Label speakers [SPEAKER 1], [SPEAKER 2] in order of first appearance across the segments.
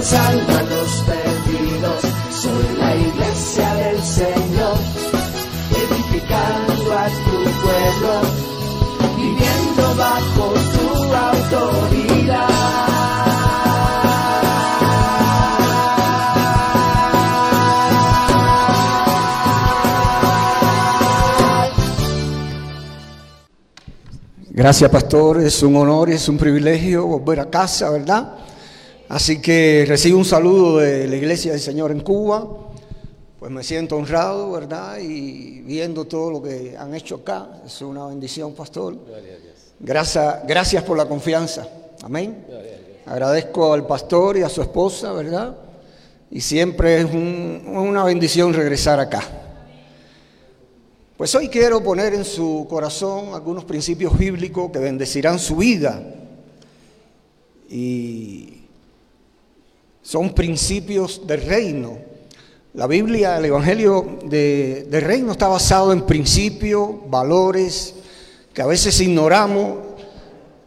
[SPEAKER 1] alcanzando a los perdidos. Soy la iglesia del Señor, edificando a tu pueblo, viviendo bajo tu autoridad.
[SPEAKER 2] Gracias, pastor. Es un honor y es un privilegio volver a casa, ¿verdad? Así que recibo un saludo de la Iglesia del Señor en Cuba. Pues me siento honrado, ¿verdad? Y viendo todo lo que han hecho acá. Es una bendición, pastor. Gracias, gracias por la confianza. Amén. Agradezco al pastor y a su esposa, ¿verdad? Y siempre es un- una bendición regresar acá. Pues hoy quiero poner en su corazón algunos principios bíblicos que bendecirán su vida. Y son principios del reino. La Biblia, el Evangelio de- del reino está basado en principios, valores que a veces ignoramos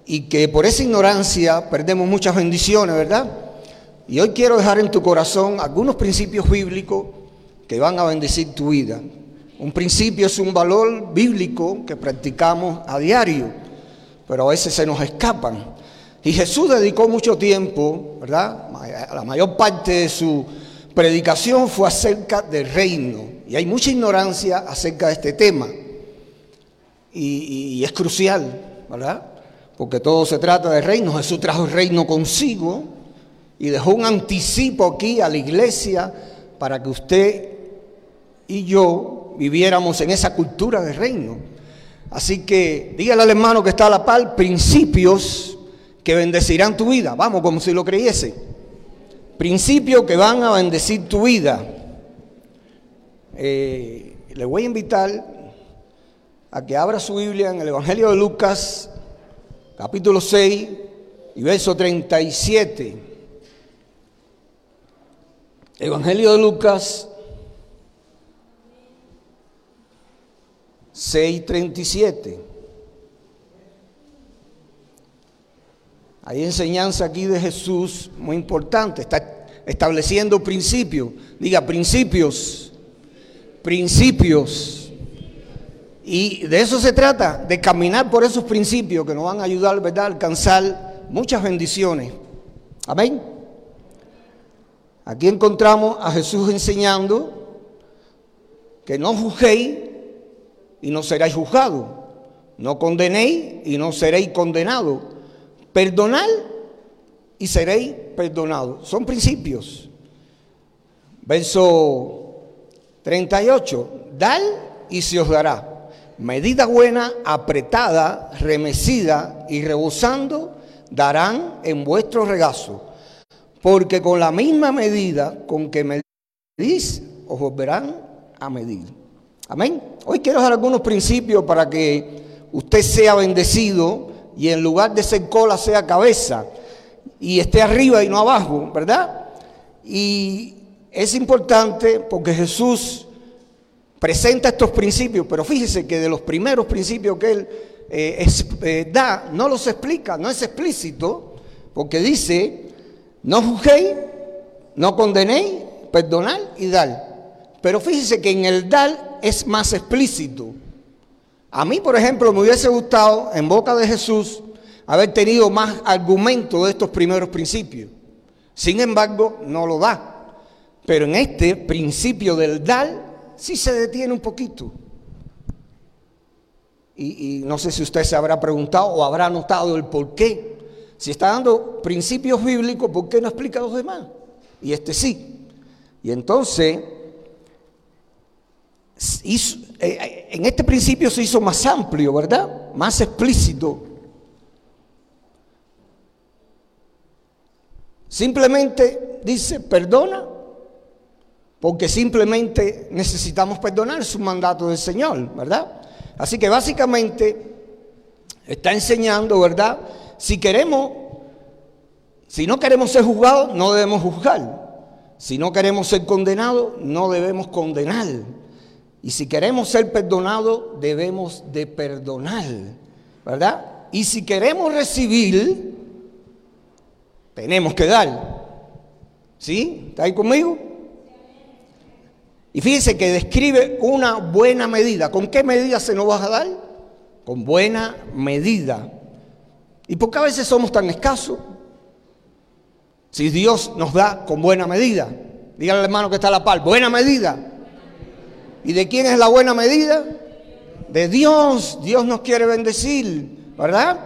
[SPEAKER 2] y que por esa ignorancia perdemos muchas bendiciones, ¿verdad? Y hoy quiero dejar en tu corazón algunos principios bíblicos que van a bendecir tu vida. Un principio es un valor bíblico que practicamos a diario, pero a veces se nos escapan. Y Jesús dedicó mucho tiempo, ¿verdad? La mayor parte de su predicación fue acerca del reino. Y hay mucha ignorancia acerca de este tema. Y, es crucial, ¿verdad? Porque todo se trata de reino. Jesús trajo el reino consigo y dejó un anticipo aquí a la iglesia para que usted y yo viviéramos en esa cultura de reino. Así que dígale al hermano que está a la par, principios que bendecirán tu vida. Vamos, como si lo creyese. Principios que van a bendecir tu vida. Eh, le voy a invitar a que abra su Biblia en el Evangelio de Lucas, capítulo 6 y verso 37. Evangelio de Lucas 6:37. Hay enseñanza aquí de Jesús muy importante. Está estableciendo principios. Diga principios. Principios. Y de eso se trata, de caminar por esos principios que nos van a ayudar, ¿verdad?, a alcanzar muchas bendiciones. Amén. Aquí encontramos a Jesús enseñando que no juzguéis y no seréis juzgados. No condenéis y no seréis condenados. Perdonad y seréis perdonados. Son principios. Verso 38. Dad y se os dará. Medida buena, apretada, remecida y rebosando, darán en vuestro regazo. Porque con la misma medida con que medís, os volverán a medir. Amén. Hoy quiero dar algunos principios para que usted sea bendecido y en lugar de ser cola sea cabeza y esté arriba y no abajo, ¿verdad? Y es importante porque Jesús presenta estos principios, pero fíjese que de los primeros principios que él eh, eh, da, no los explica, no es explícito, porque dice, no juzguéis, no condenéis, perdonad y dar. Pero fíjese que en el dar es más explícito. A mí, por ejemplo, me hubiese gustado, en boca de Jesús, haber tenido más argumentos de estos primeros principios. Sin embargo, no lo da. Pero en este principio del dar, sí se detiene un poquito. Y, no sé si usted se habrá preguntado o habrá notado el por qué. Si está dando principios bíblicos, ¿por qué no explica los demás? Y este sí. Y entonces, hizo, eh, en este principio se hizo más amplio, ¿verdad? Más explícito. Simplemente dice, perdona, porque simplemente necesitamos perdonar, es un mandato del Señor, ¿verdad? Así que básicamente está enseñando, ¿verdad? Si queremos, si no queremos ser juzgados, no debemos juzgar. Si no queremos ser condenados, no debemos condenar. Y si queremos ser perdonados, debemos de perdonar, ¿verdad? Y si queremos recibir, tenemos que dar. ¿Sí? ¿Está ahí conmigo? Y fíjense que describe una buena medida. ¿Con qué medida se nos va a dar? Con buena medida. ¿Y por qué a veces somos tan escasos? Si Dios nos da con buena medida. Dígale al hermano que está a la par, buena medida. ¿Y de quién es la buena medida? De Dios. Dios nos quiere bendecir, ¿verdad?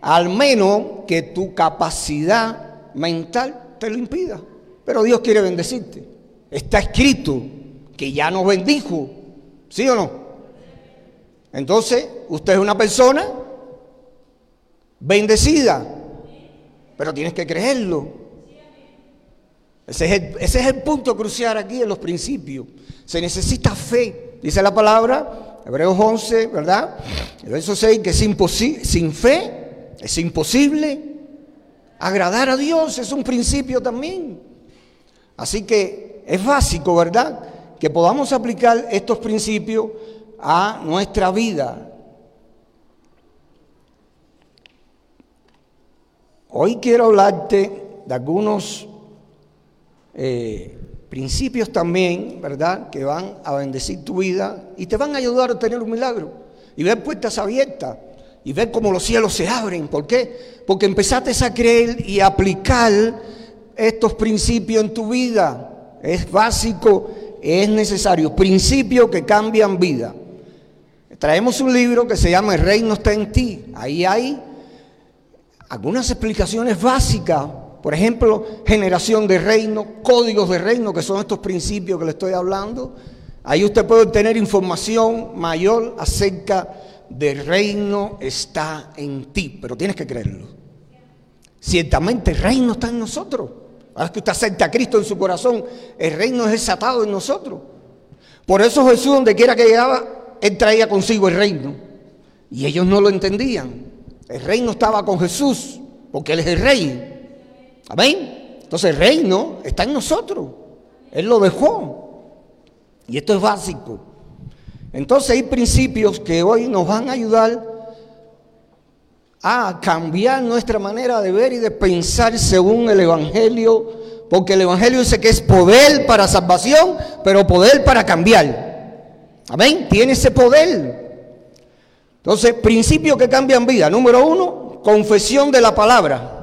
[SPEAKER 2] Al menos que tu capacidad mental te lo impida. Pero Dios quiere bendecirte. Está escrito que ya nos bendijo. ¿Sí o no? Entonces, usted es una persona bendecida. Pero tienes que creerlo. Ese es, el, punto crucial aquí en los principios. Se necesita fe. Dice la palabra, Hebreos 11, ¿verdad? El verso 6, que es imposible, sin fe es imposible agradar a Dios. Es un principio también. Así que es básico, ¿verdad? Que podamos aplicar estos principios a nuestra vida. Hoy quiero hablarte de algunos eh, principios también, ¿verdad? Que van a bendecir tu vida y te van a ayudar a tener un milagro y ver puertas abiertas y ver cómo los cielos se abren. ¿Por qué? Porque empezaste a creer y aplicar estos principios en tu vida. Es básico, es necesario. Principios que cambian vida. Traemos un libro que se llama El reino está en ti. Ahí hay algunas explicaciones básicas por ejemplo, generación de reino, códigos de reino, que son estos principios que le estoy hablando. Ahí usted puede obtener información mayor acerca del reino está en ti, pero tienes que creerlo. Ciertamente el reino está en nosotros. Ahora que usted acepta a Cristo en su corazón, el reino es desatado en nosotros. Por eso Jesús, donde quiera que llegaba, él traía consigo el reino. Y ellos no lo entendían. El reino estaba con Jesús, porque Él es el rey. Amén. Entonces el reino está en nosotros. Él lo dejó. Y esto es básico. Entonces hay principios que hoy nos van a ayudar a cambiar nuestra manera de ver y de pensar según el Evangelio, porque el Evangelio dice que es poder para salvación, pero poder para cambiar. Amén, tiene ese poder. Entonces, principios que cambian vida. Número uno, confesión de la palabra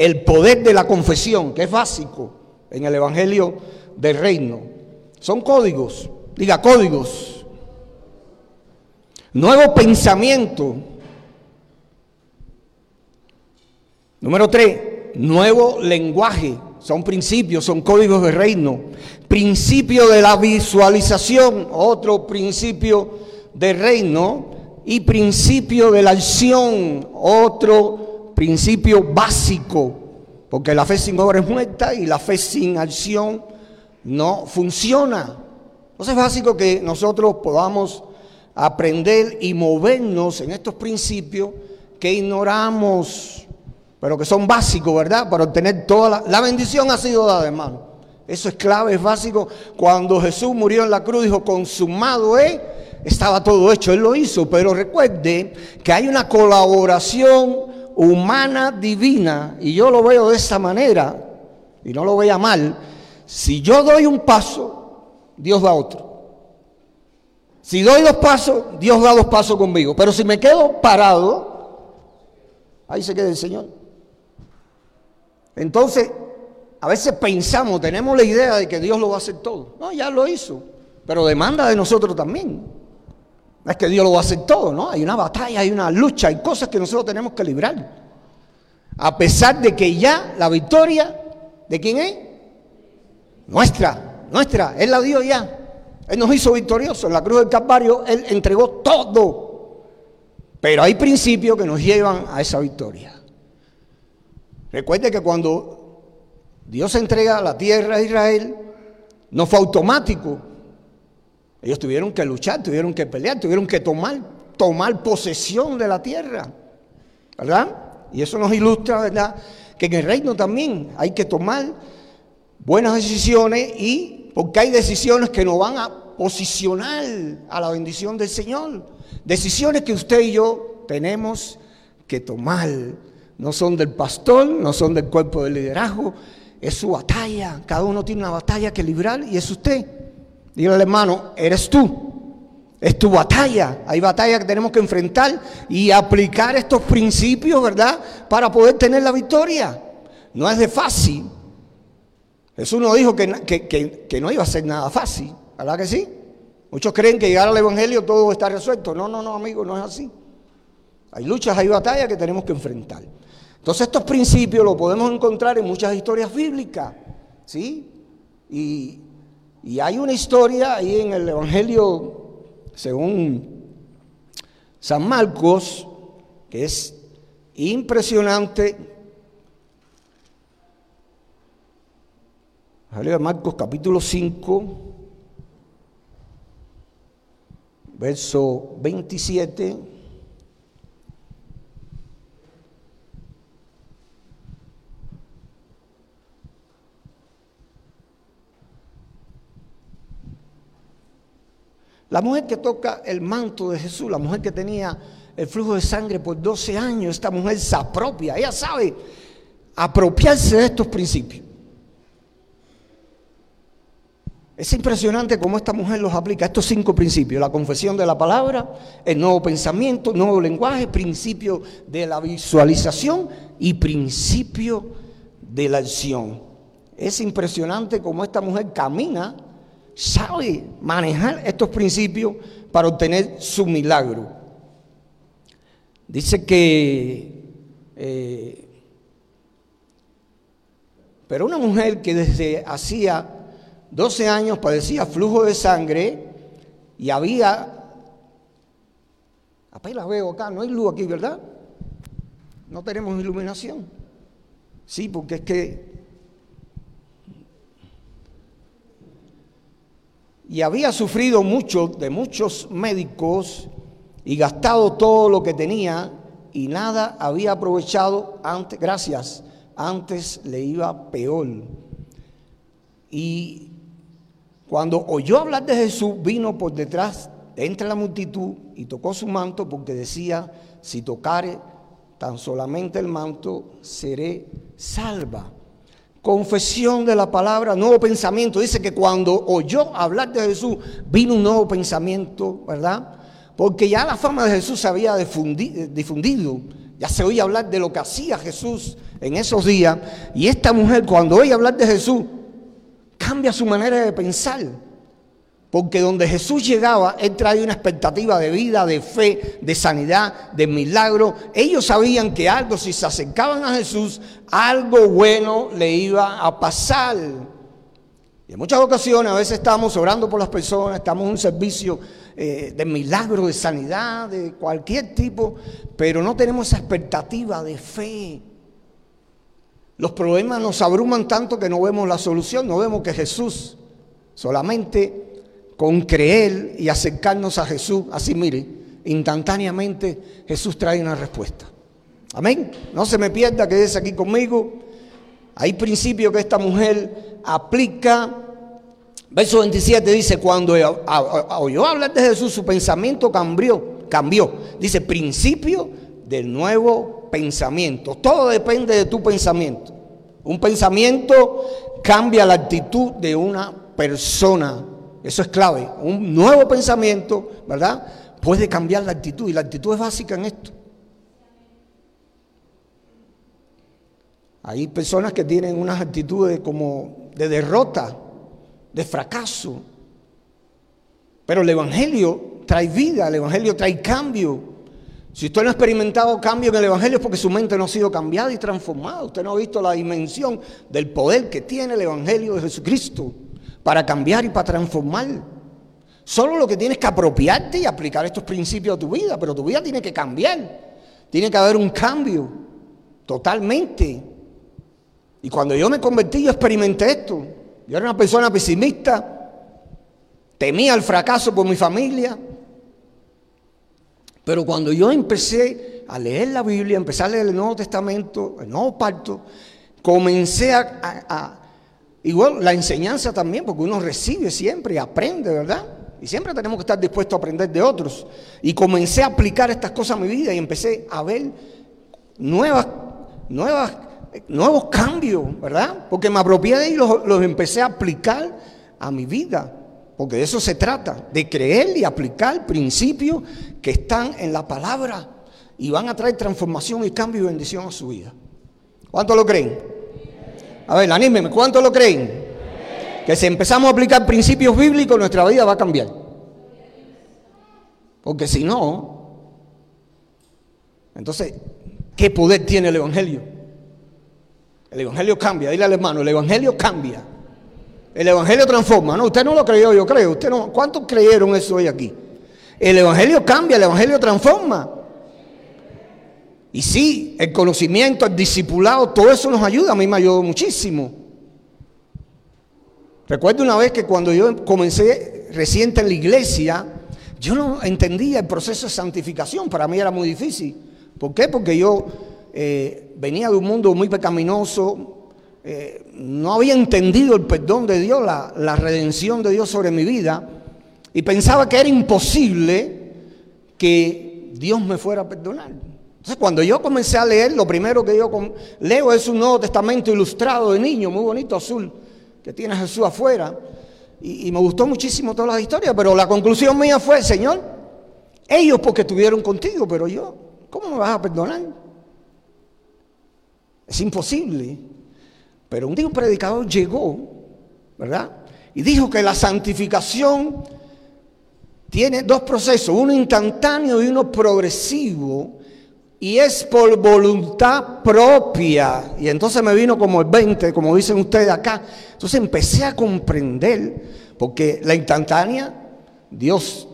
[SPEAKER 2] el poder de la confesión, que es básico en el Evangelio del Reino. Son códigos, diga códigos. Nuevo pensamiento. Número tres, nuevo lenguaje. Son principios, son códigos de reino. Principio de la visualización, otro principio de reino. Y principio de la acción, otro principio básico, porque la fe sin obra es muerta y la fe sin acción no funciona. Entonces es básico que nosotros podamos aprender y movernos en estos principios que ignoramos, pero que son básicos, ¿verdad? Para obtener toda la, bendición ha sido dada, hermano. Eso es clave, es básico. Cuando Jesús murió en la cruz, dijo, consumado es, estaba todo hecho, Él lo hizo, pero recuerde que hay una colaboración humana divina, y yo lo veo de esa manera, y no lo vea mal, si yo doy un paso, Dios da otro. Si doy dos pasos, Dios da dos pasos conmigo. Pero si me quedo parado, ahí se queda el Señor. Entonces, a veces pensamos, tenemos la idea de que Dios lo va a hacer todo. No, ya lo hizo, pero demanda de nosotros también. No es que Dios lo va a hacer todo, ¿no? Hay una batalla, hay una lucha, hay cosas que nosotros tenemos que librar. A pesar de que ya la victoria, ¿de quién es? Nuestra, nuestra, Él la dio ya. Él nos hizo victoriosos. En la cruz del Calvario Él entregó todo. Pero hay principios que nos llevan a esa victoria. Recuerde que cuando Dios entrega la tierra a Israel, no fue automático. Ellos tuvieron que luchar, tuvieron que pelear, tuvieron que tomar, tomar posesión de la tierra. ¿Verdad? Y eso nos ilustra, ¿verdad? Que en el reino también hay que tomar buenas decisiones y porque hay decisiones que nos van a posicionar a la bendición del Señor. Decisiones que usted y yo tenemos que tomar. No son del pastor, no son del cuerpo de liderazgo, es su batalla. Cada uno tiene una batalla que librar y es usted. Dígale al hermano, eres tú. Es tu batalla. Hay batalla que tenemos que enfrentar y aplicar estos principios, ¿verdad? Para poder tener la victoria. No es de fácil. Jesús nos dijo que, que, no iba a ser nada fácil. ¿Verdad que sí? Muchos creen que llegar al Evangelio todo está resuelto. No, no, no, amigo, no es así. Hay luchas, hay batallas que tenemos que enfrentar. Entonces estos principios los podemos encontrar en muchas historias bíblicas. ¿Sí? Y, y hay una historia ahí en el Evangelio según San Marcos, que es impresionante. Marcos capítulo 5, verso 27. La mujer que toca el manto de Jesús, la mujer que tenía el flujo de sangre por 12 años, esta mujer se apropia, ella sabe apropiarse de estos principios. Es impresionante cómo esta mujer los aplica, estos cinco principios, la confesión de la palabra, el nuevo pensamiento, nuevo lenguaje, principio de la visualización y principio de la acción. Es impresionante cómo esta mujer camina sabe manejar estos principios para obtener su milagro. Dice que, eh, pero una mujer que desde hacía 12 años padecía flujo de sangre y había, apenas veo acá, no hay luz aquí, ¿verdad? No tenemos iluminación. Sí, porque es que y había sufrido mucho de muchos médicos y gastado todo lo que tenía y nada había aprovechado antes, gracias, antes le iba peor. Y cuando oyó hablar de Jesús, vino por detrás, entre la multitud y tocó su manto porque decía, si tocare tan solamente el manto, seré salva confesión de la palabra, nuevo pensamiento. Dice que cuando oyó hablar de Jesús, vino un nuevo pensamiento, ¿verdad? Porque ya la fama de Jesús se había difundido, ya se oía hablar de lo que hacía Jesús en esos días. Y esta mujer, cuando oye hablar de Jesús, cambia su manera de pensar. Porque donde Jesús llegaba, Él traía una expectativa de vida, de fe, de sanidad, de milagro. Ellos sabían que algo, si se acercaban a Jesús, algo bueno le iba a pasar. Y en muchas ocasiones, a veces estamos orando por las personas, estamos en un servicio eh, de milagro, de sanidad, de cualquier tipo, pero no tenemos esa expectativa de fe. Los problemas nos abruman tanto que no vemos la solución, no vemos que Jesús solamente con creer y acercarnos a Jesús, así mire, instantáneamente Jesús trae una respuesta. Amén. No se me pierda, quédese aquí conmigo. Hay principio que esta mujer aplica. Verso 27 dice, cuando oyó hablar de Jesús, su pensamiento cambió, cambió. Dice, principio del nuevo pensamiento. Todo depende de tu pensamiento. Un pensamiento cambia la actitud de una persona. Eso es clave. Un nuevo pensamiento, ¿verdad? Puede cambiar la actitud y la actitud es básica en esto. Hay personas que tienen unas actitudes como de derrota, de fracaso. Pero el Evangelio trae vida, el Evangelio trae cambio. Si usted no ha experimentado cambio en el Evangelio es porque su mente no ha sido cambiada y transformada. Usted no ha visto la dimensión del poder que tiene el Evangelio de Jesucristo para cambiar y para transformar. Solo lo que tienes que apropiarte y aplicar estos principios a tu vida, pero tu vida tiene que cambiar. Tiene que haber un cambio totalmente. Y cuando yo me convertí, yo experimenté esto. Yo era una persona pesimista, temía el fracaso por mi familia. Pero cuando yo empecé a leer la Biblia, empecé a leer el Nuevo Testamento, el Nuevo Pacto, comencé a, igual la enseñanza también, porque uno recibe siempre y aprende, ¿verdad? Y siempre tenemos que estar dispuestos a aprender de otros. Y comencé a aplicar estas cosas a mi vida y empecé a ver nuevas, nuevas, nuevos cambios, ¿verdad? Porque me apropié de ellos y los, empecé a aplicar a mi vida. Porque de eso se trata, de creer y aplicar principios que están en la palabra y van a traer transformación y cambio y bendición a su vida. ¿Cuántos lo creen? A ver, anímeme, ¿cuántos lo creen? Que si empezamos a aplicar principios bíblicos, nuestra vida va a cambiar. Porque si no, entonces, ¿qué poder tiene el Evangelio? El Evangelio cambia, dile al hermano, el Evangelio cambia. El Evangelio transforma. No, usted no lo creyó, yo creo. Usted no, ¿Cuántos creyeron eso hoy aquí? El Evangelio cambia, el Evangelio transforma. Y sí, el conocimiento, el discipulado, todo eso nos ayuda. A mí me ayudó muchísimo. Recuerdo una vez que cuando yo comencé reciente en la iglesia, yo no entendía el proceso de santificación. Para mí era muy difícil. ¿Por qué? Porque yo eh, venía de un mundo muy pecaminoso. Eh, no había entendido el perdón de Dios, la, la redención de Dios sobre mi vida. Y pensaba que era imposible que Dios me fuera a perdonar. Entonces, cuando yo comencé a leer, lo primero que yo leo es un Nuevo Testamento ilustrado de niño, muy bonito, azul, que tiene Jesús afuera. Y, me gustó muchísimo todas las historias, pero la conclusión mía fue, Señor, ellos porque estuvieron contigo, pero yo, ¿cómo me vas a perdonar? Es imposible. Pero un día un predicador llegó, ¿verdad? Y dijo que la santificación tiene dos procesos, uno instantáneo y uno progresivo y es por voluntad propia. Y entonces me vino como el 20, como dicen ustedes acá. Entonces empecé a comprender, porque la instantánea, Dios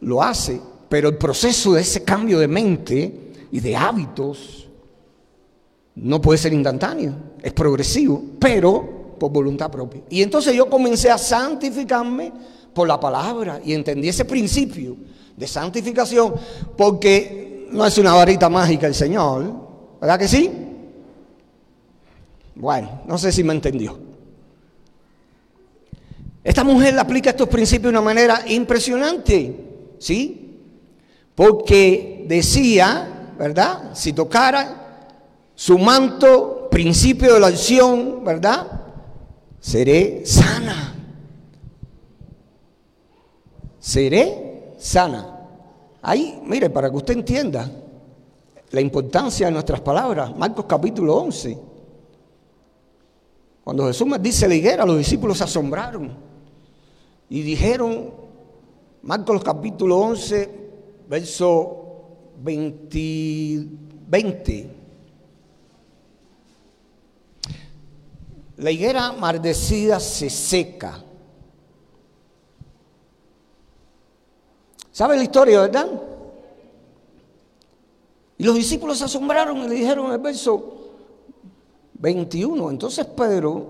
[SPEAKER 2] lo hace, pero el proceso de ese cambio de mente y de hábitos no puede ser instantáneo, es progresivo, pero por voluntad propia. Y entonces yo comencé a santificarme por la palabra y entendí ese principio de santificación, porque no es una varita mágica el Señor, ¿verdad que sí? Bueno, no sé si me entendió. Esta mujer aplica estos principios de una manera impresionante, ¿sí? Porque decía, ¿verdad? Si tocara su manto, principio de la acción, ¿verdad? Seré sana. Seré sana. Ahí, mire, para que usted entienda la importancia de nuestras palabras, Marcos capítulo 11. Cuando Jesús dice la higuera, los discípulos se asombraron y dijeron, Marcos capítulo 11, verso 20, 20. La higuera maldecida se seca ¿Sabe la historia, verdad? Y los discípulos se asombraron y le dijeron en el verso 21. Entonces Pedro,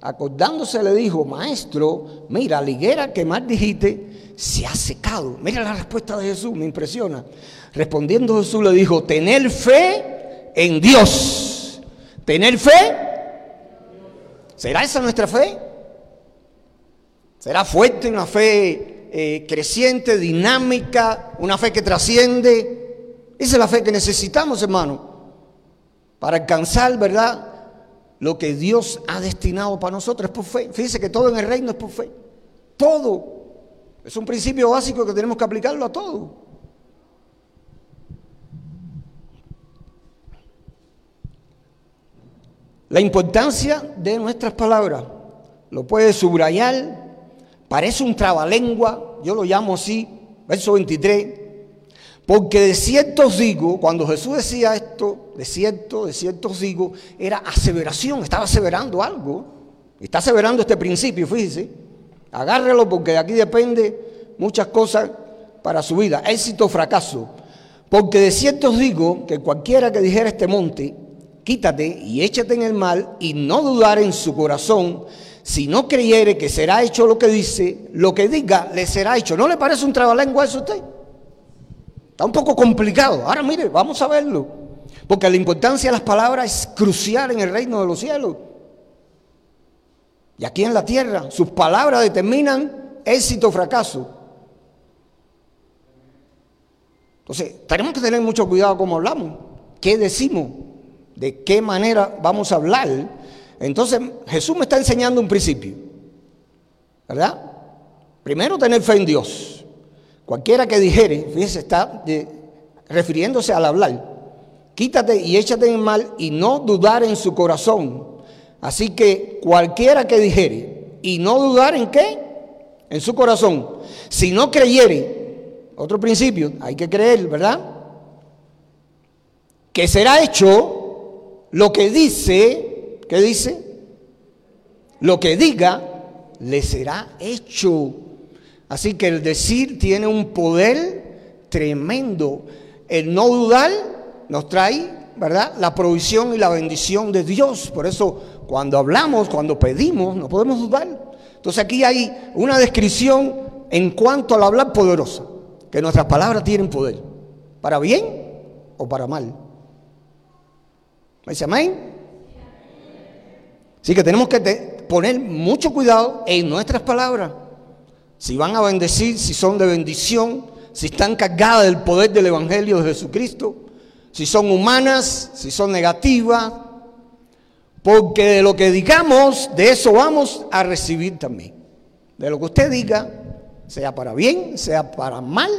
[SPEAKER 2] acordándose, le dijo, maestro, mira, la higuera que más dijiste se ha secado. Mira la respuesta de Jesús, me impresiona. Respondiendo Jesús le dijo, tener fe en Dios. ¿Tener fe? ¿Será esa nuestra fe? ¿Será fuerte una fe eh, creciente, dinámica, una fe que trasciende. Esa es la fe que necesitamos, hermano, para alcanzar, ¿verdad? Lo que Dios ha destinado para nosotros es por fe. Fíjense que todo en el reino es por fe. Todo. Es un principio básico que tenemos que aplicarlo a todo. La importancia de nuestras palabras lo puede subrayar Parece un trabalengua, yo lo llamo así, verso 23. Porque de cierto digo, cuando Jesús decía esto, de cierto, de cierto digo, era aseveración, estaba aseverando algo. Está aseverando este principio, fíjese. Agárrelo porque de aquí depende muchas cosas para su vida, éxito o fracaso. Porque de cierto digo que cualquiera que dijera este monte, quítate y échate en el mal y no dudar en su corazón, si no creyere que será hecho lo que dice, lo que diga le será hecho. ¿No le parece un trabalengua eso a usted? Está un poco complicado. Ahora mire, vamos a verlo. Porque la importancia de las palabras es crucial en el reino de los cielos. Y aquí en la tierra, sus palabras determinan éxito o fracaso. Entonces, tenemos que tener mucho cuidado cómo hablamos, qué decimos, de qué manera vamos a hablar. Entonces, Jesús me está enseñando un principio, ¿verdad? Primero, tener fe en Dios. Cualquiera que dijere, fíjese, está refiriéndose al hablar. Quítate y échate en mal y no dudar en su corazón. Así que cualquiera que dijere y no dudar en qué? En su corazón. Si no creyere, otro principio, hay que creer, ¿verdad? Que será hecho lo que dice, ¿qué dice? Lo que diga, le será hecho. Así que el decir tiene un poder tremendo. El no dudar nos trae, ¿verdad? La provisión y la bendición de Dios. Por eso cuando hablamos, cuando pedimos, no podemos dudar. Entonces aquí hay una descripción en cuanto al hablar poderosa, que nuestras palabras tienen poder, para bien o para mal. ¿Me dice amén? Así que tenemos que poner mucho cuidado en nuestras palabras. Si van a bendecir, si son de bendición, si están cargadas del poder del Evangelio de Jesucristo, si son humanas, si son negativas, porque de lo que digamos, de eso vamos a recibir también. De lo que usted diga, sea para bien, sea para mal,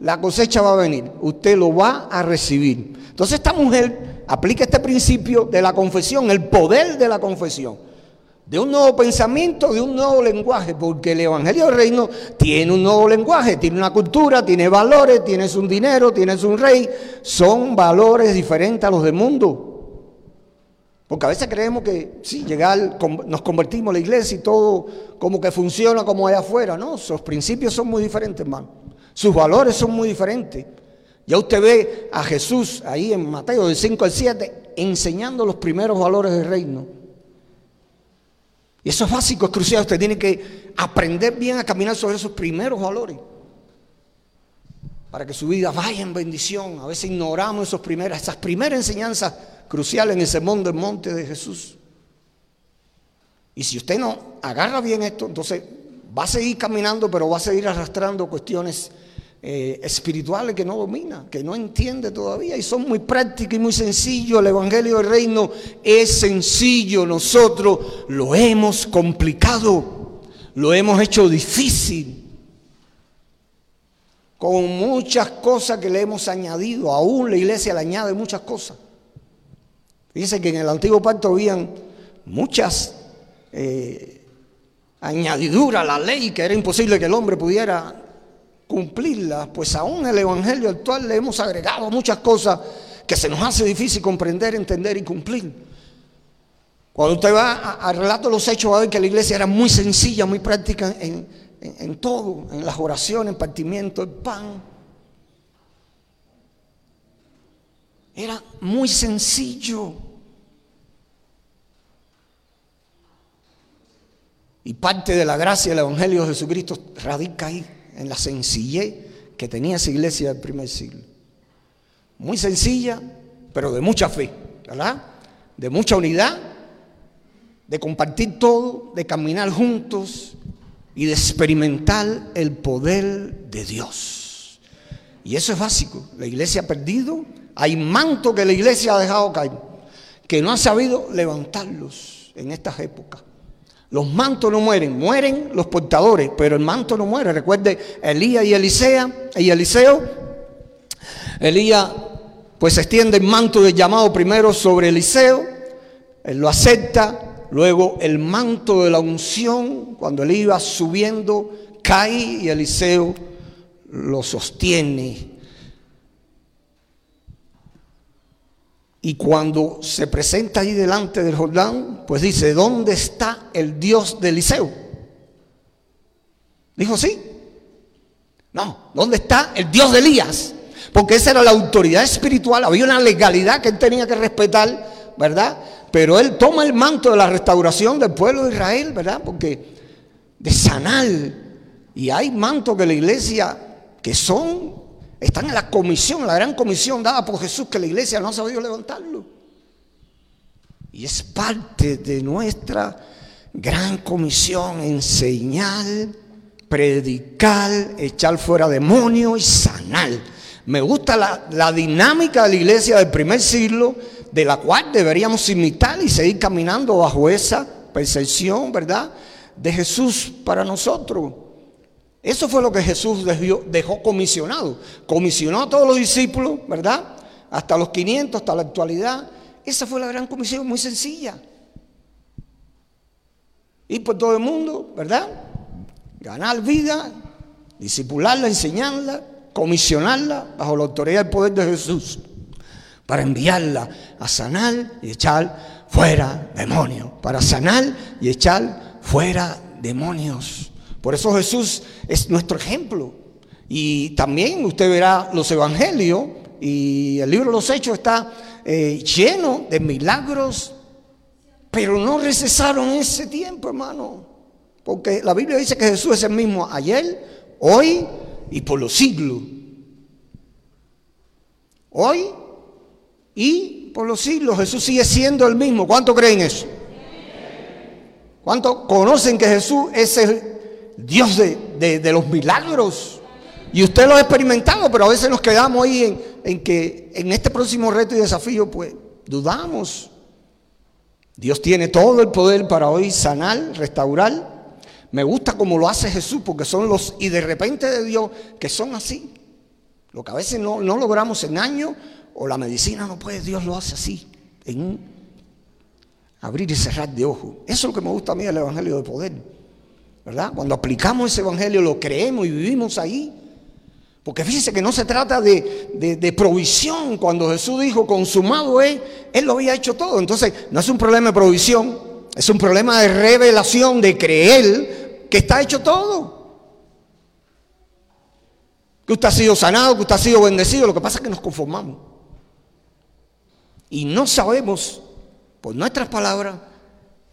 [SPEAKER 2] la cosecha va a venir. Usted lo va a recibir. Entonces esta mujer aplica este principio de la confesión, el poder de la confesión de un nuevo pensamiento, de un nuevo lenguaje, porque el Evangelio del Reino tiene un nuevo lenguaje, tiene una cultura, tiene valores, tienes un dinero, tienes un rey, son valores diferentes a los del mundo. Porque a veces creemos que sí, llegar, nos convertimos a la iglesia y todo como que funciona como allá afuera. No, sus principios son muy diferentes, hermano. Sus valores son muy diferentes. Ya usted ve a Jesús ahí en Mateo del 5 al 7 enseñando los primeros valores del reino. Y eso es básico, es crucial. Usted tiene que aprender bien a caminar sobre esos primeros valores. Para que su vida vaya en bendición. A veces ignoramos esos esas primeras enseñanzas cruciales en el sermón del monte de Jesús. Y si usted no agarra bien esto, entonces va a seguir caminando, pero va a seguir arrastrando cuestiones eh, espirituales que no domina, que no entiende todavía y son muy prácticas y muy sencillos. El Evangelio del Reino es sencillo, nosotros lo hemos complicado, lo hemos hecho difícil, con muchas cosas que le hemos añadido, aún la iglesia le añade muchas cosas. Fíjense que en el antiguo pacto habían muchas eh, añadiduras a la ley que era imposible que el hombre pudiera cumplirla, pues aún el Evangelio actual le hemos agregado muchas cosas que se nos hace difícil comprender, entender y cumplir. Cuando usted va al relato de los hechos, va a ver que la iglesia era muy sencilla, muy práctica en, en todo, en las oraciones, en partimiento, el pan. Era muy sencillo. Y parte de la gracia del Evangelio de Jesucristo radica ahí en la sencillez que tenía esa iglesia del primer siglo. Muy sencilla, pero de mucha fe, ¿verdad? De mucha unidad, de compartir todo, de caminar juntos y de experimentar el poder de Dios. Y eso es básico. La iglesia ha perdido, hay manto que la iglesia ha dejado caer, que no ha sabido levantarlos en estas épocas. Los mantos no mueren, mueren los portadores, pero el manto no muere. Recuerde Elías y Elisea y Eliseo. Elías pues extiende el manto del llamado primero sobre Eliseo, él lo acepta, luego el manto de la unción, cuando él iba subiendo, cae y Eliseo lo sostiene Y cuando se presenta ahí delante del Jordán, pues dice, ¿dónde está el Dios de Eliseo? Dijo, sí. No, ¿dónde está el Dios de Elías? Porque esa era la autoridad espiritual, había una legalidad que él tenía que respetar ¿verdad? Pero él toma el manto de la restauración del pueblo de Israel, ¿verdad? Porque de sanar. Y hay mantos de la iglesia que son, están en la comisión, la gran comisión dada por Jesús, que la iglesia no ha sabido levantarlo. Y es parte de nuestra gran comisión, enseñar, predicar, echar fuera demonios y sanar. Me gusta la, la dinámica de la iglesia del primer siglo, de la cual deberíamos imitar y seguir caminando bajo esa percepción, ¿verdad? De Jesús para nosotros. Eso fue lo que Jesús dejó, comisionado. Comisionó a todos los discípulos, ¿verdad? Hasta los 500, hasta la actualidad. Esa fue la gran comisión, muy sencilla. Y por todo el mundo, ¿verdad? Ganar vida, disipularla, enseñarla, comisionarla bajo la autoridad y el poder de Jesús para enviarla a sanar y echar fuera demonios, para sanar y echar fuera demonios. Por eso Jesús es nuestro ejemplo. Y también usted verá los evangelios y el libro de los Hechos está eh, lleno de milagros, pero no recesaron ese tiempo, hermano. Porque la Biblia dice que Jesús es el mismo ayer, hoy y por los siglos. Hoy y por los siglos Jesús sigue siendo el mismo. ¿Cuánto creen eso? ¿Cuánto conocen que Jesús es el Dios de, los milagros? Y usted lo ha experimentado, pero a veces nos quedamos ahí en, en que en este próximo reto y desafío, pues dudamos. Dios tiene todo el poder para hoy sanar, restaurar. Me gusta como lo hace Jesús, porque son los y de repente de Dios que son así. Lo que a veces no, no logramos en años o la medicina no puede, Dios lo hace así, en abrir y cerrar de ojos. Eso es lo que me gusta a mí del Evangelio de poder. ¿Verdad? Cuando aplicamos ese Evangelio, lo creemos y vivimos ahí. Porque fíjense que no se trata de, de, provisión. Cuando Jesús dijo, consumado es, Él lo había hecho todo. Entonces, no es un problema de provisión, es un problema de revelación, de creer que está hecho todo. Que usted ha sido sanado, que usted ha sido bendecido. Lo que pasa es que nos conformamos. Y no sabemos, por nuestras palabras,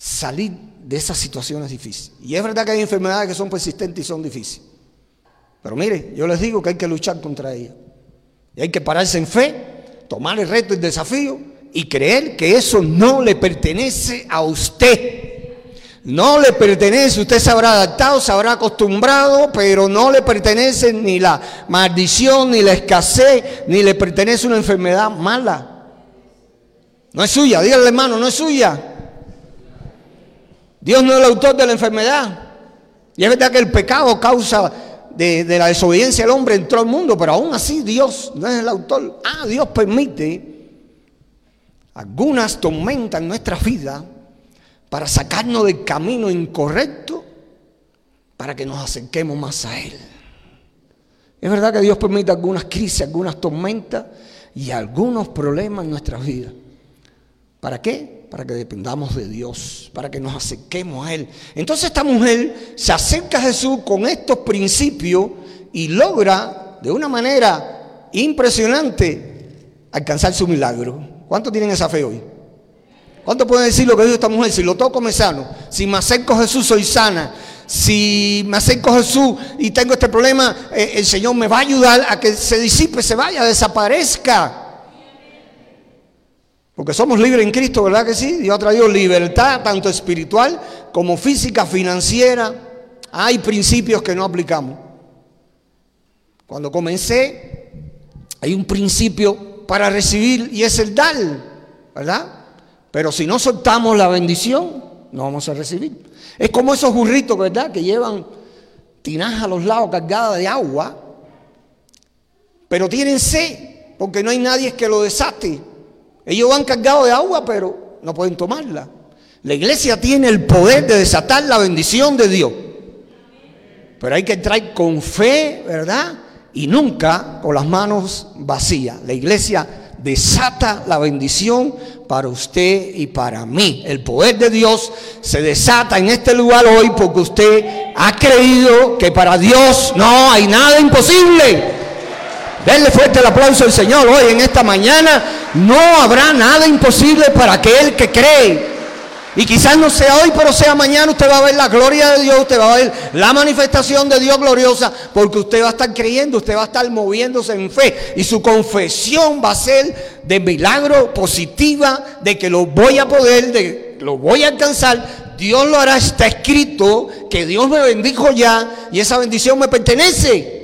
[SPEAKER 2] salir de esas situaciones difíciles. Y es verdad que hay enfermedades que son persistentes y son difíciles. Pero mire, yo les digo que hay que luchar contra ellas. Y hay que pararse en fe, tomar el reto y el desafío y creer que eso no le pertenece a usted. No le pertenece, usted se habrá adaptado, se habrá acostumbrado, pero no le pertenece ni la maldición, ni la escasez, ni le pertenece una enfermedad mala. No es suya, dígale hermano, no es suya. Dios no es el autor de la enfermedad. Y es verdad que el pecado causa de, la desobediencia del hombre entró al mundo, pero aún así Dios no es el autor. Ah, Dios permite algunas tormentas en nuestra vida para sacarnos del camino incorrecto para que nos acerquemos más a Él. Es verdad que Dios permite algunas crisis, algunas tormentas y algunos problemas en nuestras vidas. ¿Para qué? Para que dependamos de Dios, para que nos acerquemos a Él. Entonces esta mujer se acerca a Jesús con estos principios y logra de una manera impresionante alcanzar su milagro. ¿Cuántos tienen esa fe hoy? ¿Cuántos pueden decir lo que dijo esta mujer? Si lo toco me sano. Si me acerco a Jesús soy sana. Si me acerco a Jesús y tengo este problema, eh, el Señor me va a ayudar a que se disipe, se vaya, desaparezca. Porque somos libres en Cristo, ¿verdad que sí? Dios ha traído libertad, tanto espiritual como física, financiera. Hay principios que no aplicamos. Cuando comencé, hay un principio para recibir y es el dar, ¿verdad? Pero si no soltamos la bendición, no vamos a recibir. Es como esos burritos, ¿verdad? Que llevan tinajas a los lados cargadas de agua, pero tienen sed, porque no hay nadie que lo desate. Ellos van cargados de agua, pero no pueden tomarla. La iglesia tiene el poder de desatar la bendición de Dios. Pero hay que entrar con fe, ¿verdad? Y nunca con las manos vacías. La iglesia desata la bendición para usted y para mí. El poder de Dios se desata en este lugar hoy porque usted ha creído que para Dios no hay nada imposible. Denle fuerte el aplauso al Señor hoy en esta mañana. No habrá nada imposible para aquel que cree. Y quizás no sea hoy, pero sea mañana, usted va a ver la gloria de Dios, usted va a ver la manifestación de Dios gloriosa, porque usted va a estar creyendo, usted va a estar moviéndose en fe. Y su confesión va a ser de milagro positiva, de que lo voy a poder, de lo voy a alcanzar. Dios lo hará, está escrito que Dios me bendijo ya y esa bendición me pertenece.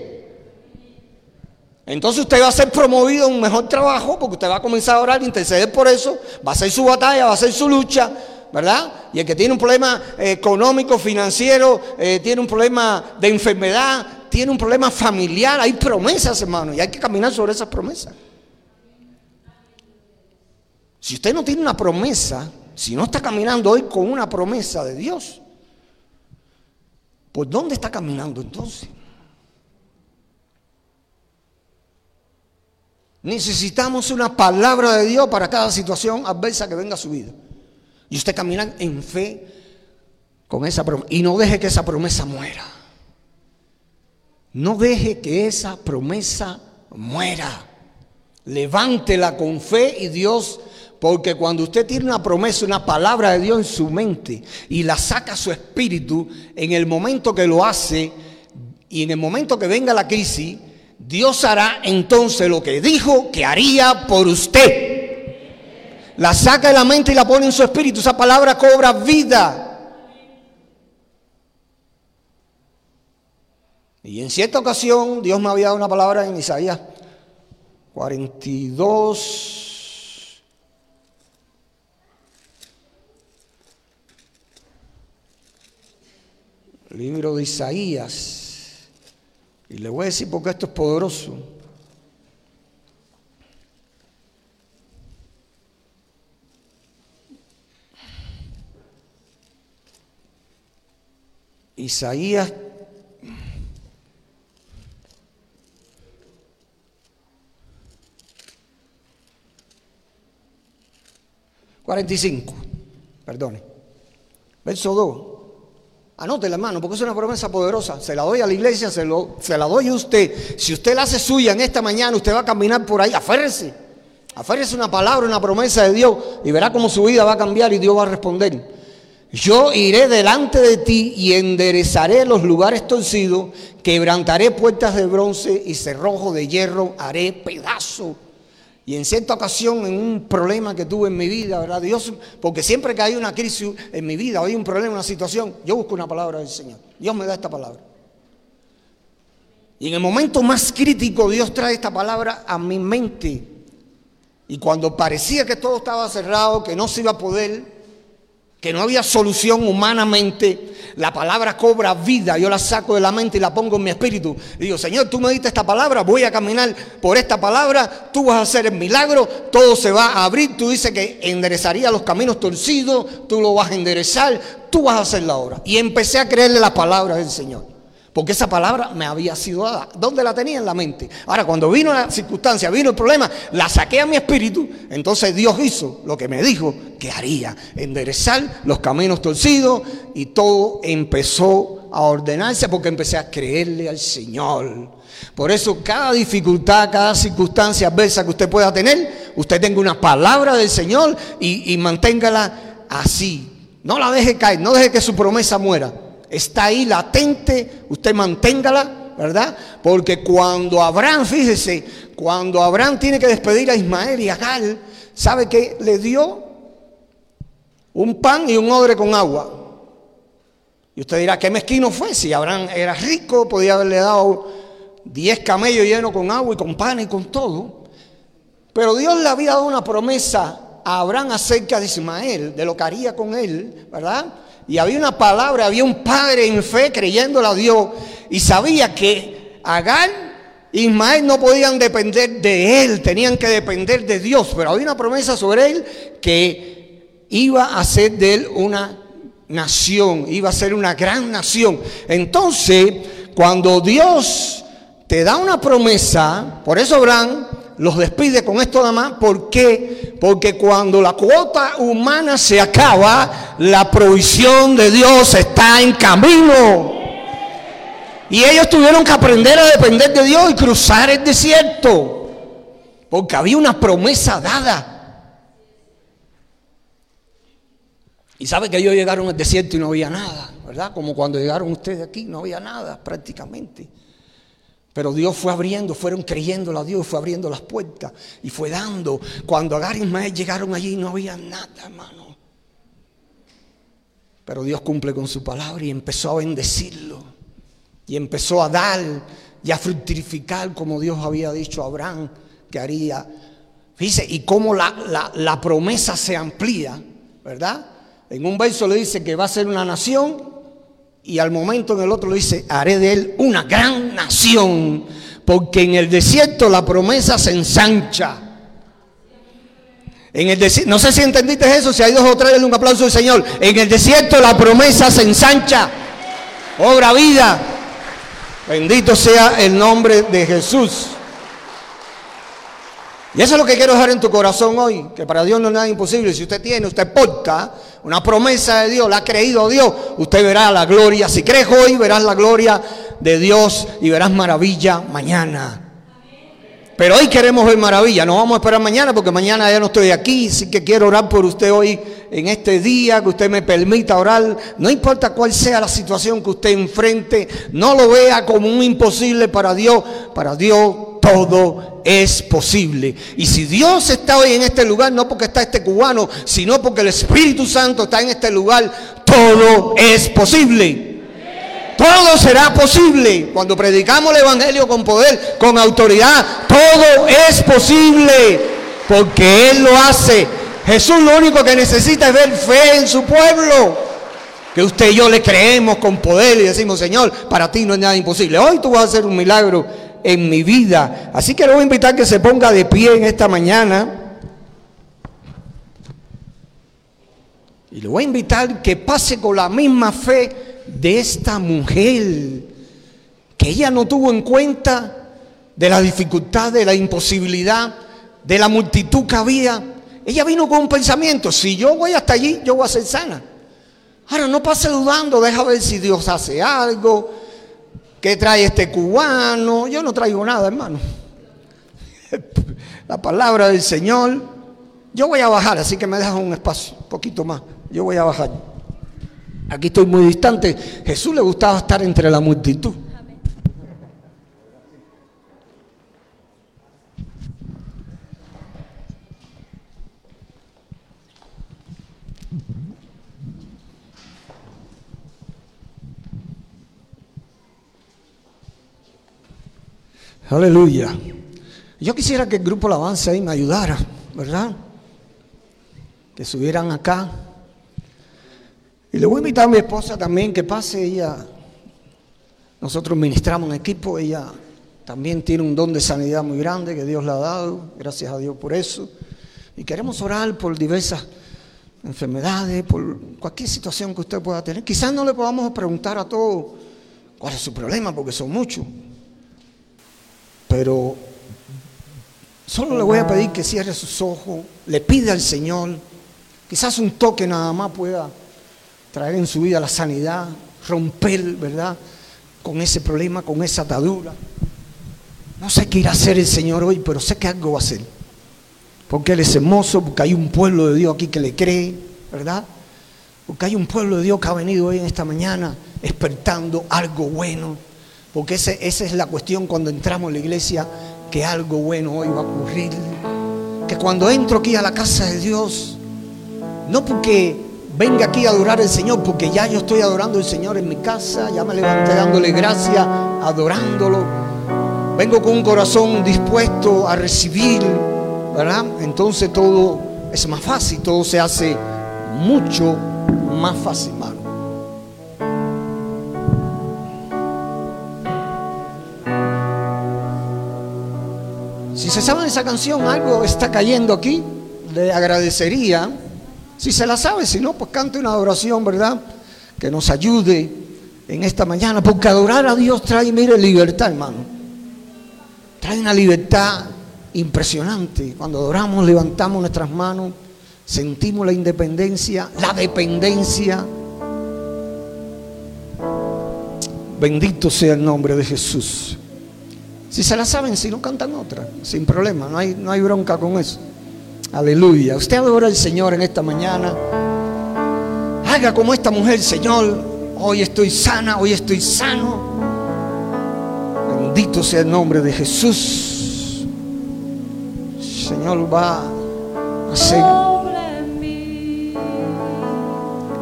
[SPEAKER 2] Entonces usted va a ser promovido a un mejor trabajo porque usted va a comenzar a orar, interceder por eso, va a ser su batalla, va a ser su lucha, ¿verdad? Y el que tiene un problema eh, económico, financiero, eh, tiene un problema de enfermedad, tiene un problema familiar, hay promesas, hermano, y hay que caminar sobre esas promesas. Si usted no tiene una promesa, si no está caminando hoy con una promesa de Dios, pues ¿dónde está caminando entonces? Necesitamos una palabra de Dios para cada situación adversa que venga a su vida. Y usted camina en fe con esa promesa. Y no deje que esa promesa muera. No deje que esa promesa muera. Levántela con fe y Dios, porque cuando usted tiene una promesa, una palabra de Dios en su mente y la saca a su espíritu, en el momento que lo hace y en el momento que venga la crisis, Dios hará entonces lo que dijo que haría por usted. La saca de la mente y la pone en su espíritu. Esa palabra cobra vida. Y en cierta ocasión Dios me había dado una palabra en Isaías 42. Libro de Isaías. Y le voy a decir porque esto es poderoso. Isaías cuarenta y cinco, perdone, verso 2. Anótela, hermano, porque es una promesa poderosa. Se la doy a la iglesia, se, la doy a usted. Si usted la hace suya en esta mañana, usted va a caminar por ahí. Aférrese. Aférrese una palabra, una promesa de Dios y verá cómo su vida va a cambiar y Dios va a responder. Yo iré delante de ti y enderezaré los lugares torcidos, quebrantaré puertas de bronce y cerrojo de hierro, haré pedazo y en cierta ocasión, en un problema que tuve en mi vida, ¿verdad? Dios, porque siempre que hay una crisis en mi vida, hay un problema, una situación, yo busco una palabra del Señor. Dios me da esta palabra. Y en el momento más crítico, Dios trae esta palabra a mi mente. Y cuando parecía que todo estaba cerrado, que no se iba a poder, que no había solución humanamente, la palabra cobra vida, yo la saco de la mente y la pongo en mi espíritu. Y digo, Señor, tú me diste esta palabra, voy a caminar por esta palabra, tú vas a hacer el milagro, todo se va a abrir, tú dices que enderezaría los caminos torcidos, tú lo vas a enderezar, tú vas a hacer la obra. Y empecé a creerle las palabras del Señor. Porque esa palabra me había sido dada. ¿Dónde la tenía en la mente? Ahora, cuando vino la circunstancia, vino el problema, la saqué a mi espíritu. Entonces Dios hizo lo que me dijo que haría. Enderezar los caminos torcidos y todo empezó a ordenarse porque empecé a creerle al Señor. Por eso cada dificultad, cada circunstancia adversa que usted pueda tener, usted tenga una palabra del Señor y, y manténgala así. No la deje caer, no deje que su promesa muera está ahí latente, usted manténgala, ¿verdad? Porque cuando Abraham, fíjese, cuando Abraham tiene que despedir a Ismael y a Gal, ¿sabe qué le dio? Un pan y un odre con agua. Y usted dirá, ¿qué mezquino fue? Si Abraham era rico, podía haberle dado 10 camellos llenos con agua y con pan y con todo. Pero Dios le había dado una promesa a Abraham acerca de Ismael, de lo que haría con él, ¿verdad? Y había una palabra, había un padre en fe creyéndole a Dios y sabía que Agar y Ismael no podían depender de él, tenían que depender de Dios, pero había una promesa sobre él que iba a ser de él una nación, iba a ser una gran nación. Entonces, cuando Dios te da una promesa, por eso Abraham los despide con esto nada más. ¿Por qué? Porque cuando la cuota humana se acaba, la provisión de Dios está en camino. Y ellos tuvieron que aprender a depender de Dios y cruzar el desierto. Porque había una promesa dada. Y sabe que ellos llegaron al desierto y no había nada, ¿verdad? Como cuando llegaron ustedes aquí, no había nada prácticamente. Pero Dios fue abriendo, fueron creyendo a Dios, fue abriendo las puertas y fue dando. Cuando Agar y Ismael llegaron allí no había nada, hermano. Pero Dios cumple con su palabra y empezó a bendecirlo. Y empezó a dar y a fructificar como Dios había dicho a Abraham que haría. Fíjese, y cómo la, la promesa se amplía, ¿verdad? En un verso le dice que va a ser una nación y al momento en el otro le dice, haré de él una gran nación, porque en el desierto la promesa se ensancha. En el no sé si entendiste eso, si hay dos o tres, denle un aplauso al Señor. En el desierto la promesa se ensancha. Obra vida. Bendito sea el nombre de Jesús. Y eso es lo que quiero dejar en tu corazón hoy, que para Dios no es nada imposible. Si usted tiene, usted porta una promesa de Dios, la ha creído Dios, usted verá la gloria. Si crees hoy, verás la gloria de Dios y verás maravilla mañana. Pero hoy queremos ver maravilla, no vamos a esperar mañana porque mañana ya no estoy aquí, así que quiero orar por usted hoy en este día, que usted me permita orar, no importa cuál sea la situación que usted enfrente, no lo vea como un imposible para Dios, para Dios todo es posible. Y si Dios está hoy en este lugar, no porque está este cubano, sino porque el Espíritu Santo está en este lugar, todo es posible. Todo será posible. Cuando predicamos el Evangelio con poder, con autoridad, todo es posible. Porque Él lo hace. Jesús lo único que necesita es ver fe en su pueblo. Que usted y yo le creemos con poder y decimos, Señor, para ti no es nada imposible. Hoy tú vas a hacer un milagro en mi vida. Así que le voy a invitar que se ponga de pie en esta mañana. Y le voy a invitar que pase con la misma fe de esta mujer, que ella no tuvo en cuenta de la dificultad, de la imposibilidad, de la multitud que había. Ella vino con un pensamiento, si yo voy hasta allí, yo voy a ser sana. Ahora no pase dudando, deja ver si Dios hace algo, ¿Qué trae este cubano? Yo no traigo nada, hermano. La palabra del Señor. Yo voy a bajar, así que me dejan un espacio, un poquito más. Yo voy a bajar. Aquí estoy muy distante. Jesús le gustaba estar entre la multitud. Aleluya. Yo quisiera que el grupo avance ahí me ayudara, ¿verdad? Que subieran acá. Y le voy a invitar a mi esposa también que pase ella. Nosotros ministramos en equipo, ella también tiene un don de sanidad muy grande que Dios le ha dado, gracias a Dios por eso. Y queremos orar por diversas enfermedades, por cualquier situación que usted pueda tener. Quizás no le podamos preguntar a todos cuál es su problema, porque son muchos. Pero solo le voy a pedir que cierre sus ojos, le pida al Señor, quizás un toque nada más pueda traer en su vida la sanidad, romper, ¿verdad? Con ese problema, con esa atadura. No sé qué irá a hacer el Señor hoy, pero sé que algo va a hacer. Porque Él es hermoso, porque hay un pueblo de Dios aquí que le cree, ¿verdad? Porque hay un pueblo de Dios que ha venido hoy en esta mañana despertando algo bueno porque esa es la cuestión cuando entramos en la iglesia, que algo bueno hoy va a ocurrir. Que cuando entro aquí a la casa de Dios, no porque venga aquí a adorar al Señor, porque ya yo estoy adorando al Señor en mi casa, ya me levanté dándole gracias, adorándolo. Vengo con un corazón dispuesto a recibir, ¿verdad? Entonces todo es más fácil, todo se hace mucho más fácil, Si se sabe esa canción, algo está cayendo aquí, le agradecería. Si se la sabe, si no, pues cante una adoración, ¿verdad? Que nos ayude en esta mañana, porque adorar a Dios trae, mire, libertad, hermano. Trae una libertad impresionante. Cuando adoramos, levantamos nuestras manos, sentimos la independencia, la dependencia. Bendito sea el nombre de Jesús. Si se la saben, si no cantan otra, sin problema, no hay, no hay bronca con eso. Aleluya. Usted adora al Señor en esta mañana. Haga como esta mujer, Señor. Hoy estoy sana, hoy estoy sano. Bendito sea el nombre de Jesús. Señor va a hacer.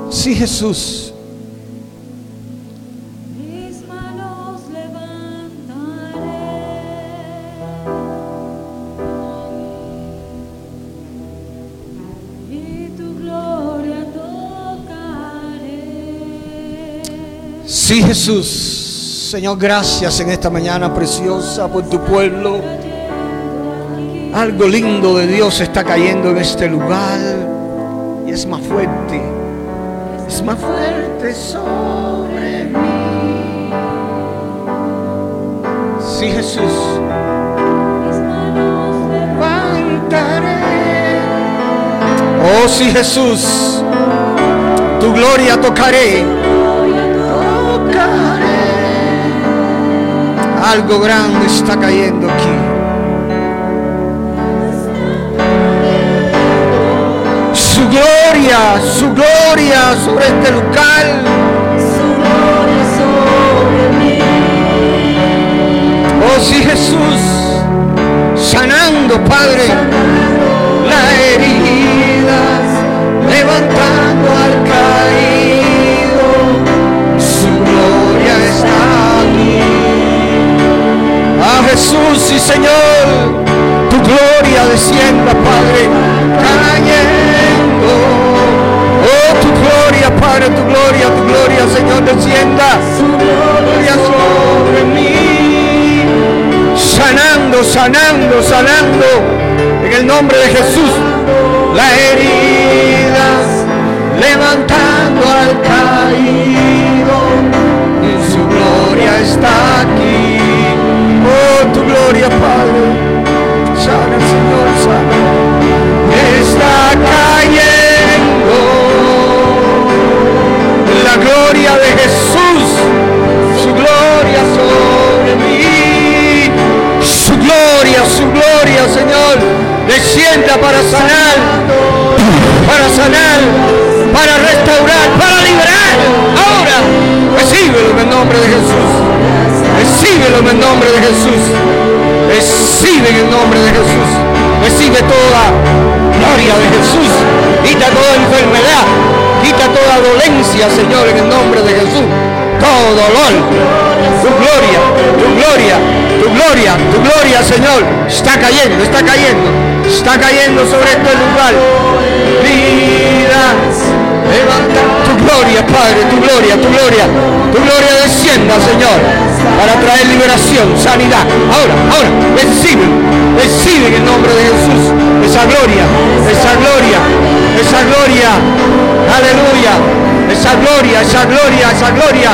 [SPEAKER 2] Sí, Jesús. Sí, Jesús. Señor, gracias en esta mañana preciosa por tu pueblo. Algo lindo de Dios está cayendo en este lugar y es más fuerte. Es más fuerte sobre mí. Sí, Jesús. Oh, sí, Jesús. Tu gloria tocaré. Algo grande está cayendo aquí. Su gloria, su gloria sobre este
[SPEAKER 3] mí.
[SPEAKER 2] Oh sí Jesús, sanando Padre las heridas, levantando al caído. Jesús y Señor, tu gloria descienda, Padre, cayendo. Oh, tu gloria, Padre, tu gloria, tu gloria, Señor, descienda.
[SPEAKER 3] Su
[SPEAKER 2] Gloria sobre mí. Sanando, sanando, sanando. En el nombre de Jesús. Las heridas, levantando al caído. Su gloria está aquí. Gloria, Padre. Sana, Señor, sana. Está cayendo la gloria de Jesús, su gloria sobre mí, su gloria, su gloria, Señor, descienda para sanar, para sanar, para restaurar, para liberar. Ahora, recíbelo en el nombre de Jesús, recíbelo en el nombre de Jesús, en el nombre de Jesús, recibe toda gloria de Jesús, quita toda enfermedad, quita toda dolencia, Señor, en el nombre de Jesús. Todo dolor, tu gloria, tu gloria, tu gloria, tu gloria, Señor, está cayendo, está cayendo, está cayendo sobre este lugar. Tu gloria, Padre, tu gloria, tu gloria, tu gloria descienda, Señor, para traer liberación, sanidad. Ahora, ahora, recibe, recibe en el nombre de Jesús esa gloria, esa gloria, esa gloria, aleluya, esa gloria, esa gloria, esa gloria,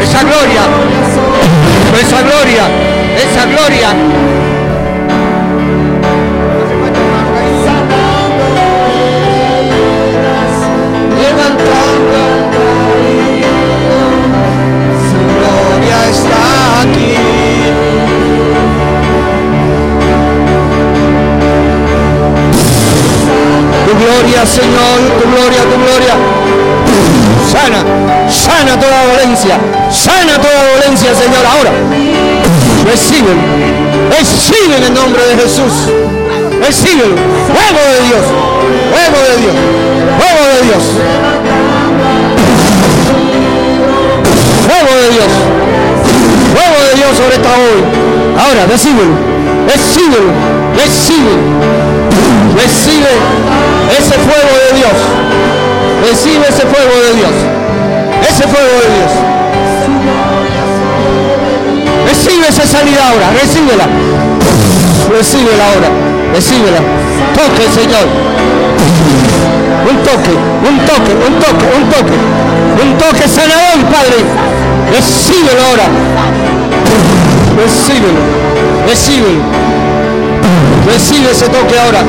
[SPEAKER 2] esa gloria, esa gloria, esa gloria. Está aquí. Tu gloria, Señor, tu gloria, tu gloria. Sana, sana toda dolencia, sana toda dolencia, Señor. Ahora, recibe, recibe en el nombre de Jesús. Recibe, fuego de Dios, fuego de Dios, fuego de Dios. Fuego de Dios, Sobre esta hoy. Ahora, recíbelo, recíbelo, recibe, recibe ese fuego de Dios. Recibe ese fuego de Dios. Ese fuego de Dios. Recibe esa sanidad ahora. Recíbela. Recíbela ahora. Recíbela. Toque, Señor. Un toque, un toque, un toque, un toque. Un toque sanador, Padre. Recíbelo ahora. Recíbelo. Recíbelo. Recibe ese toque ahora.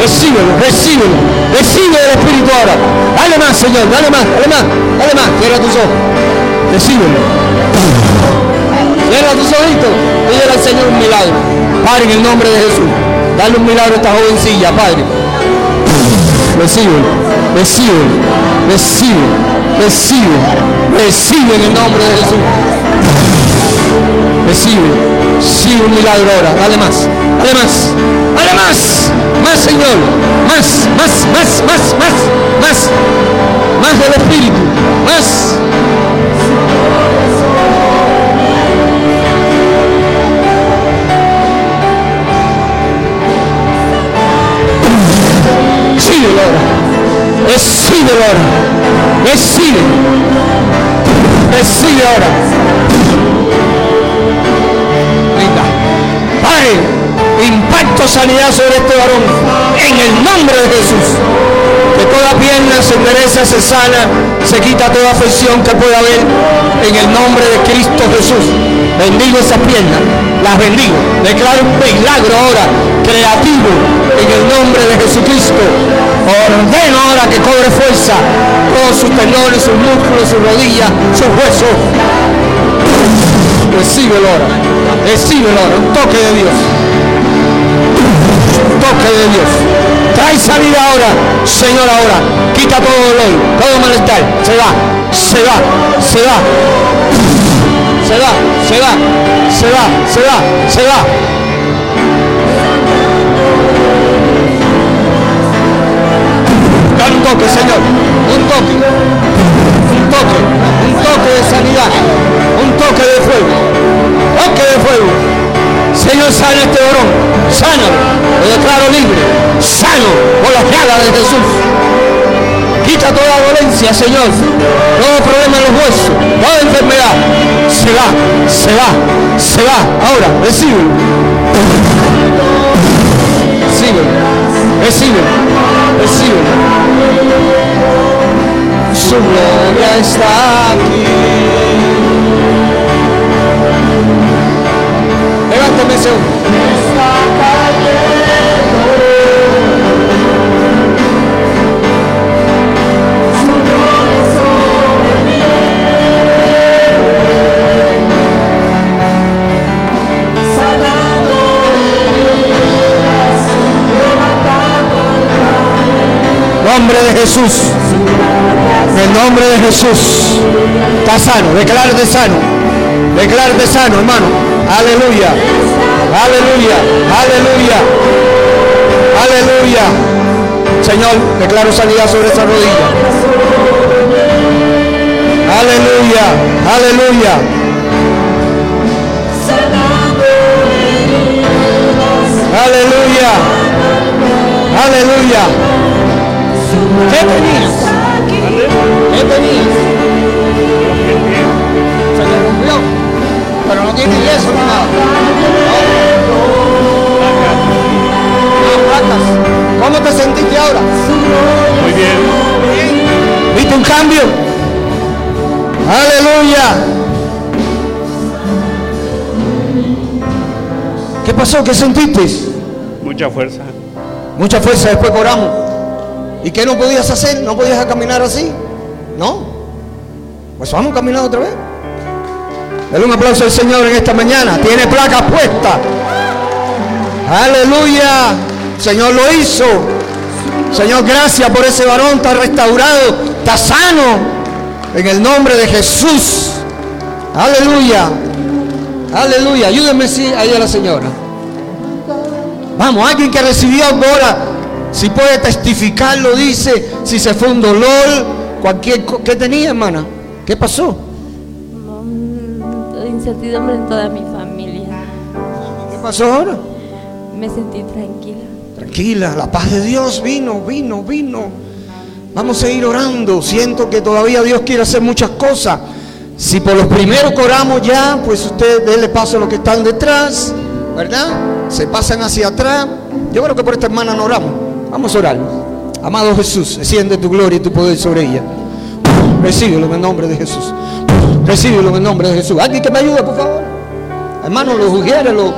[SPEAKER 2] Recíbelo, recíbelo. Recibe el Espíritu ahora. Dale más, Señor. Dale más, dale más, dale más. Cierra tus ojos. Recíbelo. Cierra tus ojitos. Pídele al Señor un milagro. Padre, en el nombre de Jesús. Dale un milagro a esta jovencilla, Padre. Recibe, recibe, recibe, recibe, recibe en el nombre de Jesús. Recibe, recibe un milagro ahora. Dale más, dale más, más, Señor, más, más, más, más, más, más, más del Espíritu, más. Ahora. Recibe ahora. Recibe. Recibe ahora. Venga. Padre, impacto sanidad sobre este varón. En el nombre de Jesús. Toda pierna se endereza, se sana, se quita toda afección que pueda haber. En el nombre de Cristo Jesús. Bendigo esas piernas. Las bendigo. Declaro un milagro ahora. Creativo. En el nombre de Jesucristo. Ordeno ahora que cobre fuerza. Todos sus tendones, sus músculos, sus rodillas, sus huesos. Recíbelo ahora. Recíbelo ahora. Un toque de Dios. Un toque de Dios. Trae salida ahora, Señor, ahora. Quita todo dolor, todo malestar. Se va, se va, se va. Se va, se va, se va, se va, se va. Dale un toque, Señor. Un toque. Un toque. Un toque de sanidad. Un toque de fuego. Toque de fuego. Señor, sana este varón. Sánalo. Lo declaro libre. Sano por las llagas de Jesús. Quita toda dolencia, Señor. Todo problema en los huesos. Toda enfermedad. Se va. Se va. Se va. Ahora, recibe. Recibe. Recibe. Recibe. Su gloria está Jesús. Está sano. Declárate sano. Declárate sano, hermano. Aleluya. Aleluya. Aleluya. Aleluya. Señor, declaro sanidad sobre esa rodilla. Aleluya. Aleluya. Aleluya. Aleluya. ¿Qué tenías? ¿Qué tenías? Se te rompió. Pero no tiene yeso ni nada. No. Placas. ¿Cómo te sentiste ahora?
[SPEAKER 4] Muy bien.
[SPEAKER 2] ¿Viste un cambio? Aleluya. ¿Qué pasó? ¿Qué sentiste?
[SPEAKER 4] Mucha fuerza.
[SPEAKER 2] Mucha fuerza, después oramos. ¿Y qué no podías hacer? ¿No podías caminar así? Pues vamos a caminar otra vez. Dale un aplauso al Señor en esta mañana. Tiene placa puesta. Aleluya. Señor lo hizo. Señor, gracias por ese varón. Está restaurado. Está sano. En el nombre de Jesús. Aleluya. Aleluya. Ayúdenme sí, ahí a la señora. Vamos, alguien que recibió ahora, si puede testificar, lo dice, si se fue un dolor, cualquier ¿Qué tenía, hermana? ¿Qué pasó?
[SPEAKER 5] Mm, incertidumbre en toda mi familia.
[SPEAKER 2] ¿Qué pasó ahora?
[SPEAKER 5] Me sentí tranquila.
[SPEAKER 2] Tranquila, la paz de Dios vino, vino, vino. Vamos a ir orando. Siento que todavía Dios quiere hacer muchas cosas. Si por los primeros que oramos ya, pues usted déle paso a los que están detrás, ¿verdad? Se pasan hacia atrás. Yo creo que por esta hermana no oramos. Vamos a orar. Amado Jesús, desciende tu gloria y tu poder sobre ella. Recíbelo en el nombre de Jesús. Recíbelo en el nombre de Jesús. Alguien que me ayude, por favor. Hermanos, los ujieres, los,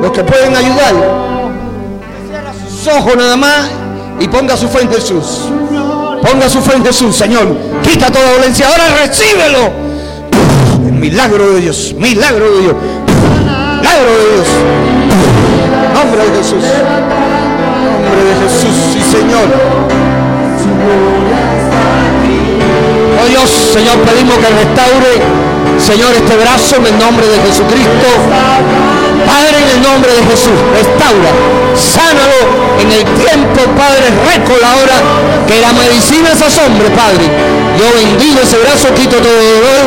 [SPEAKER 2] los que pueden ayudar. Sus ojos nada más y ponga su fe en Jesús. Ponga su fe en Jesús, Señor. Quita toda dolencia. Ahora recíbelo. Milagro de Dios, milagro de Dios, milagro de Dios. Nombre de Jesús. Nombre de Jesús, sí Señor. Dios, Señor, pedimos que restaure, Señor, este brazo en el nombre de Jesucristo. Padre, en el nombre de Jesús, restaura, sánalo en el tiempo, Padre, récola ahora que la medicina se asombre, Padre. Yo bendigo ese brazo, quito todo dolor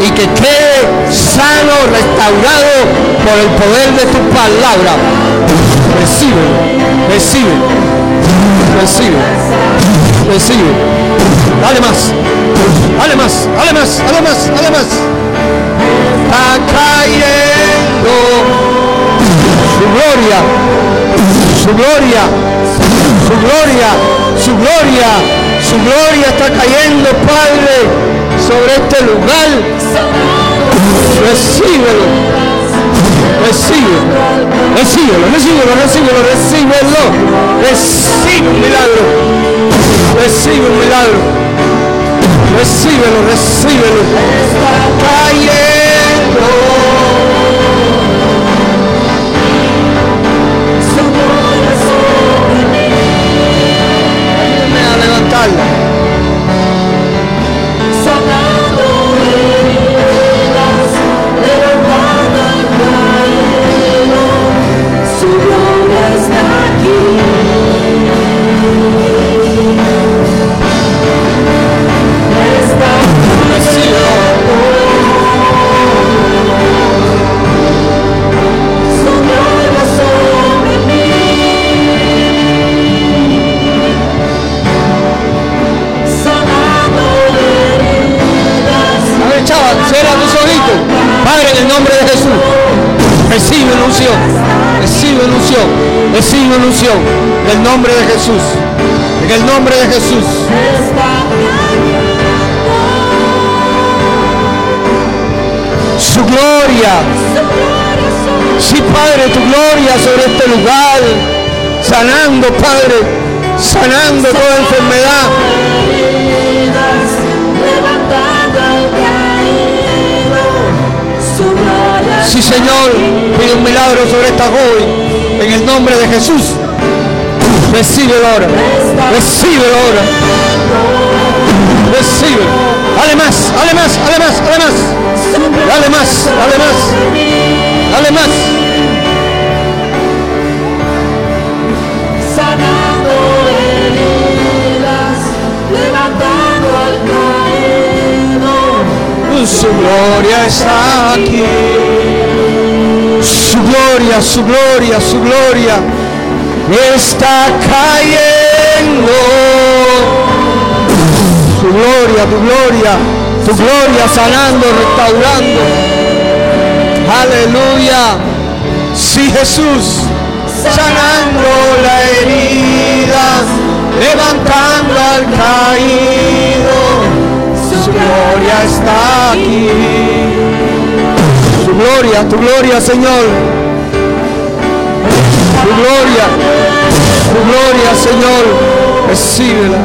[SPEAKER 2] y que quede sano, restaurado por el poder de tu palabra. Recibe, recibe, recibe, recibe. Dale más, dale más, dale más, dale más, dale más. Está cayendo su gloria, su gloria, su gloria, su gloria, su gloria está cayendo, Padre, sobre este lugar. Recíbelo, recíbelo, recíbelo, recíbelo, recíbelo, recíbelo, recibe un milagro, recibe un milagro, recíbelo, recíbelo, Padre, sanando toda enfermedad. Sí, Señor, pide un milagro sobre esta joven. En el nombre de Jesús. Recibe ahora. Recibe ahora. Recibe. Dale más, dale más, dale más, dale más. Dale más, dale más. Gloria está aquí. Su gloria, su gloria, su gloria está cayendo. Tu gloria, tu gloria, tu gloria sanando, restaurando. Aleluya. Sí, Jesús, sanando la herida, levantando al caído. Su gloria está gloria, tu gloria, Señor. Tu gloria, tu gloria, Señor. Recíbela.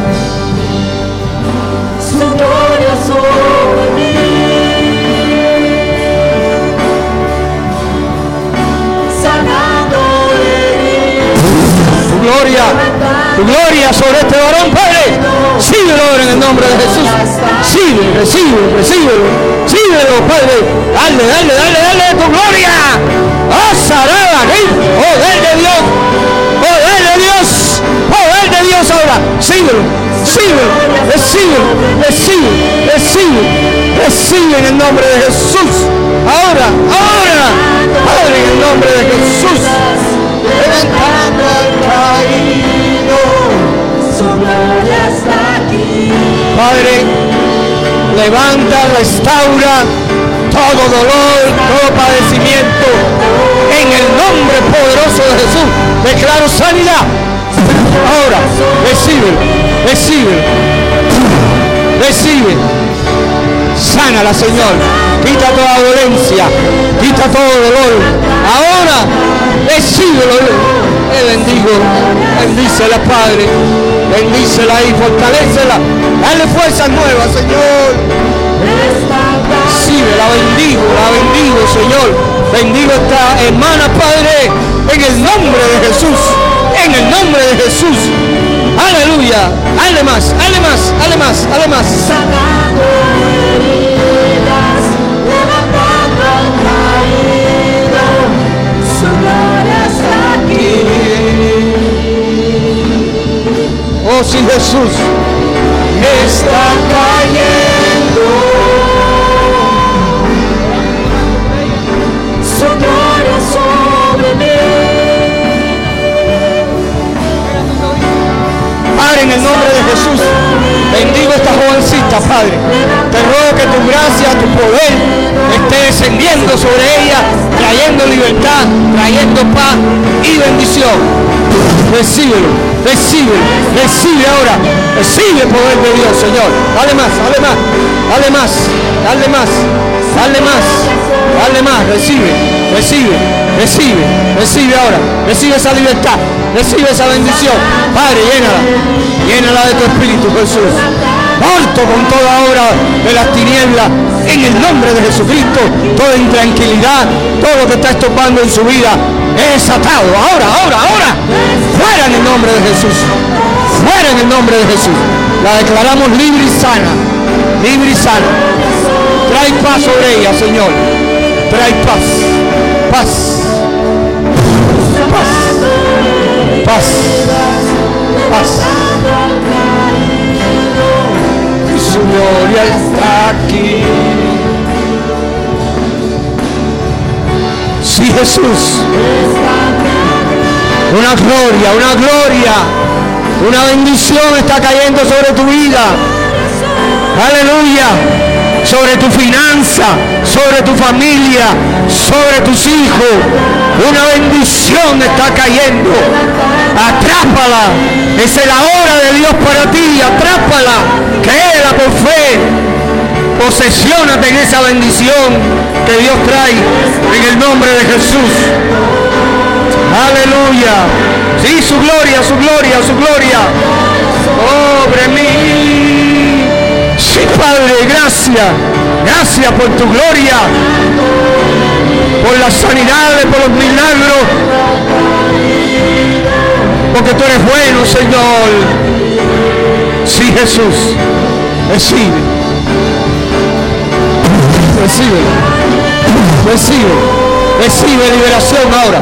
[SPEAKER 3] su gloria sobre mí. Sanando
[SPEAKER 2] Tu gloria, tu gloria sobre este varón, Padre. Síguelo ahora en el nombre de Jesús. Sigue, recibe, recíbelo. Síguelo, Padre. Dale, dale, dale, dale tu gloria. ¡Oh, Sarada! ¡Poder de Dios! ¡Poder de Dios! ¡Poder de Dios ahora! Síguelo, síguelo, recibe, recibe, recibe, recibe en el nombre de Jesús. Ahora, ahora, Padre, en el nombre de Jesús. Levantando al caído.
[SPEAKER 3] su gloria está.
[SPEAKER 2] Padre, levanta, restaura todo dolor, todo padecimiento. En el nombre poderoso de Jesús, declaro sanidad. Ahora, recibe, recibe, recibe. Sánala, Señor. Quita toda dolencia, quita todo dolor. Ahora, recíbelo. Te bendigo. Bendícela, Padre. Bendícela y fortalecela. Dale fuerzas nuevas, Señor. Recibe, la bendigo, la bendigo, Señor. Bendigo esta hermana, Padre, en el nombre de Jesús. En el nombre de Jesús. Aleluya. Hale más, hale más, hale más, hale más.
[SPEAKER 3] sanando heridas, levantando al caído, su gloria está aquí.
[SPEAKER 2] Oh, sí, Jesús.
[SPEAKER 3] Está cayendo,
[SPEAKER 2] En el nombre de Jesús, bendigo esta jovencita, Padre. Te ruego que tu gracia, tu poder esté descendiendo sobre ella, trayendo libertad, trayendo paz y bendición. Recíbelo, recibe, recibe ahora, recibe el poder de Dios, Señor. Dale más, dale más, dale más, dale más, dale más, dale más, recibe, recibe, recibe, recibe ahora, recibe esa libertad, recibe esa bendición. Padre, llénala, llénala de tu espíritu, Jesús. Corto con toda obra de las tinieblas en el nombre de Jesucristo, toda intranquilidad, todo lo que está estorbando en su vida es atado. Ahora, ahora, ahora. Fuera en el nombre de Jesús. Fuera en el nombre de Jesús. La declaramos libre y sana. Libre y sana. Trae paz sobre ella, Señor. Trae paz. Paz. Paz. Paz. Paz. Y su gloria está aquí. Sí, Jesús. Una gloria, una gloria. Una bendición está cayendo sobre tu vida. Aleluya. Sobre tu finanza, sobre tu familia, sobre tus hijos. Una bendición está cayendo. Atrápala. Esa es la hora de Dios para ti. Atrápala. Créela por fe. Posesiónate en esa bendición que Dios trae en el nombre de Jesús. Aleluya. Sí, su gloria, su gloria, su gloria. Sobre mí. Sí, Padre, gracias. Gracias por tu gloria. Por las sanidades, por los milagros. Porque tú eres bueno, Señor. Sí, Jesús. Recibe. Recibe. Recibe. Recibe liberación ahora.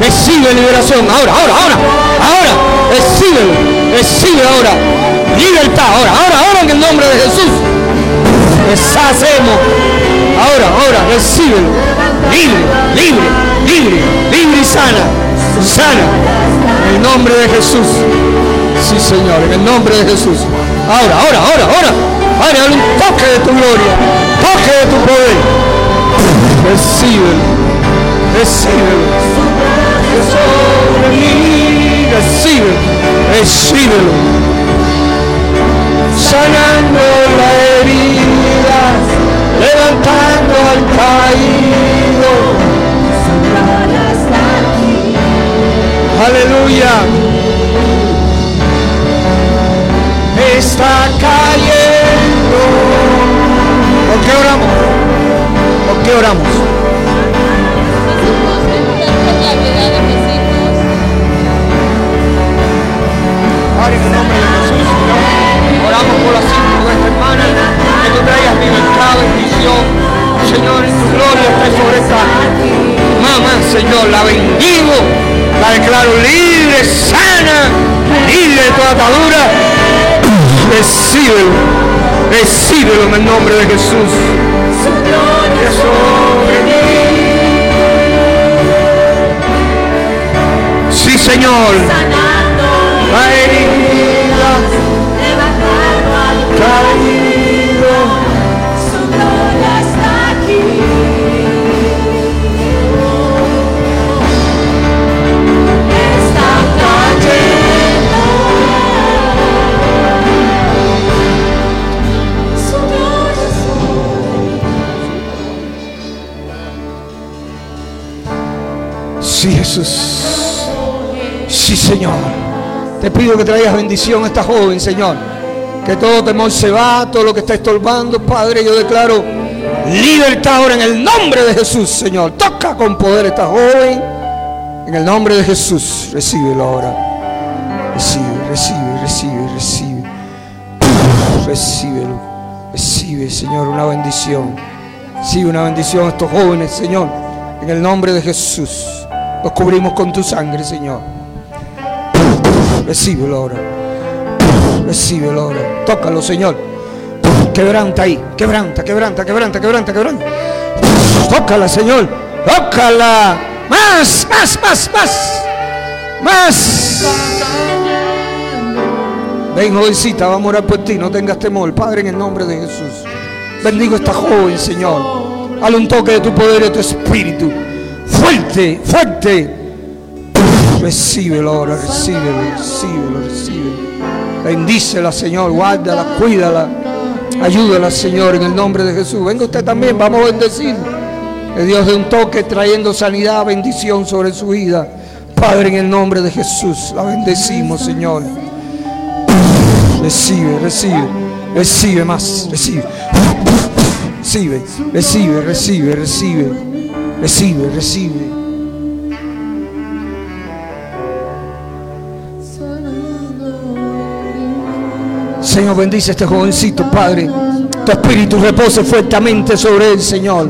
[SPEAKER 2] Recibe liberación ahora, ahora, ahora, ahora. Recibe, recibe ahora. Libertad ahora, ahora, ahora en el nombre de Jesús. Deshacemos. Ahora, ahora, recíbelo. Libre, libre, libre, libre y sana. Sana. En el nombre de Jesús. Sí, Señor, en el nombre de Jesús. Ahora, ahora, ahora, ahora. Padre, dale un toque de tu gloria. Toque de tu poder. Recíbelo. Recíbelo. Recíbelo. Recíbelo. Sanando la herida. Levantando al caído. Aleluya. Está cayendo. ¿Por qué oramos? ¿Por qué oramos? En el nombre de Jesús, Señor, oramos por las hijas de esta hermana, que tú traigas libertad, bendición. Señor, en tu gloria esté sobre esta mamá, Señor, la bendigo, la declaro libre, sana, libre de toda atadura. Recíbelo, recíbelo en el nombre de Jesús. Que sobre mí. Sí, Señor. La herida caído. Sí, Jesús. Sí, Señor. Te pido que traigas bendición a esta joven, Señor. Que todo temor se va, todo lo que está estorbando, Padre, yo declaro Libertad ahora en el nombre de Jesús, Señor. Toca con poder a esta joven. En el nombre de Jesús, recíbelo ahora. Recibe, recibe, recibe, recibe. Recíbelo. Recibe, Señor, una bendición. Recibe una bendición a estos jóvenes, Señor. En el nombre de Jesús. Los cubrimos con tu sangre, Señor. Recíbelo ahora. Recíbelo ahora. Tócalo, Señor. Quebranta ahí. Quebranta, quebranta, quebranta, quebranta, quebranta. Tócala, Señor. Tócala. Más, más, más, más. Más. Ven, jovencita, vamos a orar por ti. No tengas temor, Padre, en el nombre de Jesús. Bendigo a esta joven, Señor. Hale un toque de tu poder y de tu espíritu. Fuerte, fuerte. Recíbelo ahora, recíbelo, recíbelo, recíbelo. Bendícela, Señor. Guárdala, cuídala. Ayúdala, Señor, en el nombre de Jesús. Venga usted también, vamos a bendecir. Que Dios dé un toque trayendo sanidad, bendición sobre su vida. Padre, en el nombre de Jesús, la bendecimos, Señor. Recibe, recibe, recibe más, recibe. Recibe, recibe, recibe, recibe, recibe, recibe. Señor, bendice a este jovencito, Padre. Tu espíritu repose fuertemente sobre él, Señor.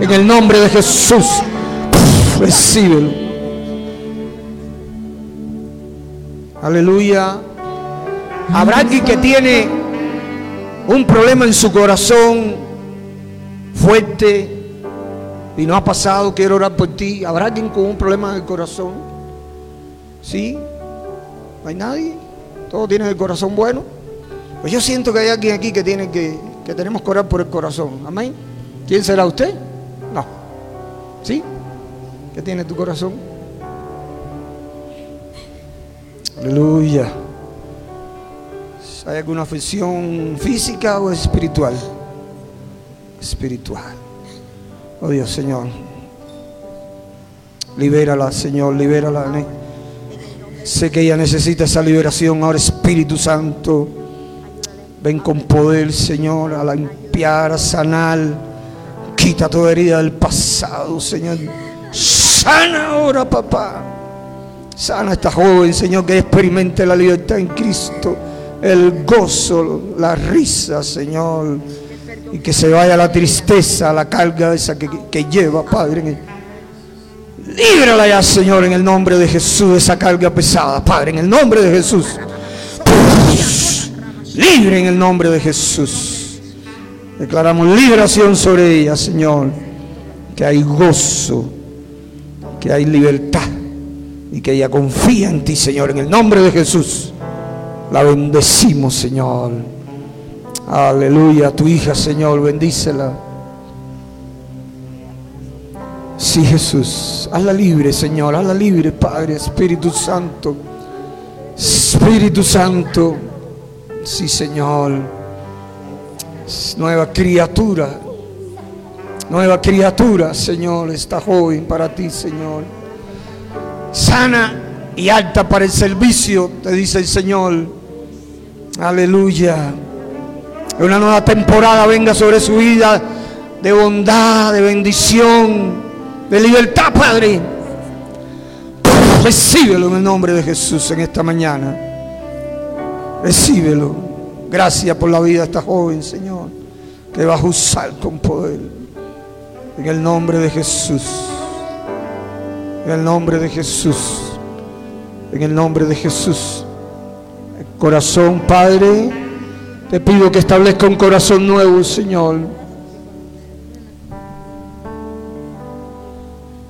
[SPEAKER 2] En el nombre de Jesús. Recíbelo. Aleluya. Habrá alguien que tiene un problema en su corazón fuerte y no ha pasado. Quiero orar por ti. ¿Habrá alguien con un problema en el corazón? ¿Sí? ¿No hay nadie? ¿Todos tienen el corazón bueno? Pues yo siento que hay alguien aquí que tiene que, que tenemos que orar por el corazón. Amén. ¿Quién será usted? No. ¿Sí? ¿Qué tiene tu corazón? Aleluya. ¿Hay alguna afección física o espiritual? Espiritual. Oh Dios, Señor. Libérala, Señor, libérala. Sé que ella necesita esa liberación ahora, Espíritu Santo. Ven con poder, Señor, a limpiar, a sanar. Quita toda herida del pasado, Señor. Sana ahora, papá. Sana a esta joven, Señor, que experimente la libertad en Cristo. El gozo, la risa, Señor. Y que se vaya la tristeza, la carga esa que, lleva, Padre. Líbrala ya, Señor, en el nombre de Jesús, esa carga pesada, Padre, en el nombre de Jesús. Libre en el nombre de Jesús. Declaramos liberación sobre ella, Señor. Que hay gozo, que hay libertad y que ella confía en ti, Señor, en el nombre de Jesús. La bendecimos, Señor. Aleluya, tu hija, Señor, bendícela. Sí, Jesús, hazla libre, Señor, hazla libre, Padre, Espíritu Santo. Espíritu Santo. Sí, Señor. Nueva criatura. Nueva criatura, Señor. Esta joven para ti, Señor. Sana y alta para el servicio, te dice el Señor. Aleluya. Una nueva temporada venga sobre su vida de bondad, de bendición, de libertad, Padre. Recíbelo en el nombre de Jesús en esta mañana. Recíbelo. Gracias por la vida de esta joven, Señor, que vas a usar con poder. En el nombre de Jesús. En el nombre de Jesús. En el nombre de Jesús. El corazón, Padre, te pido que establezca un corazón nuevo, Señor.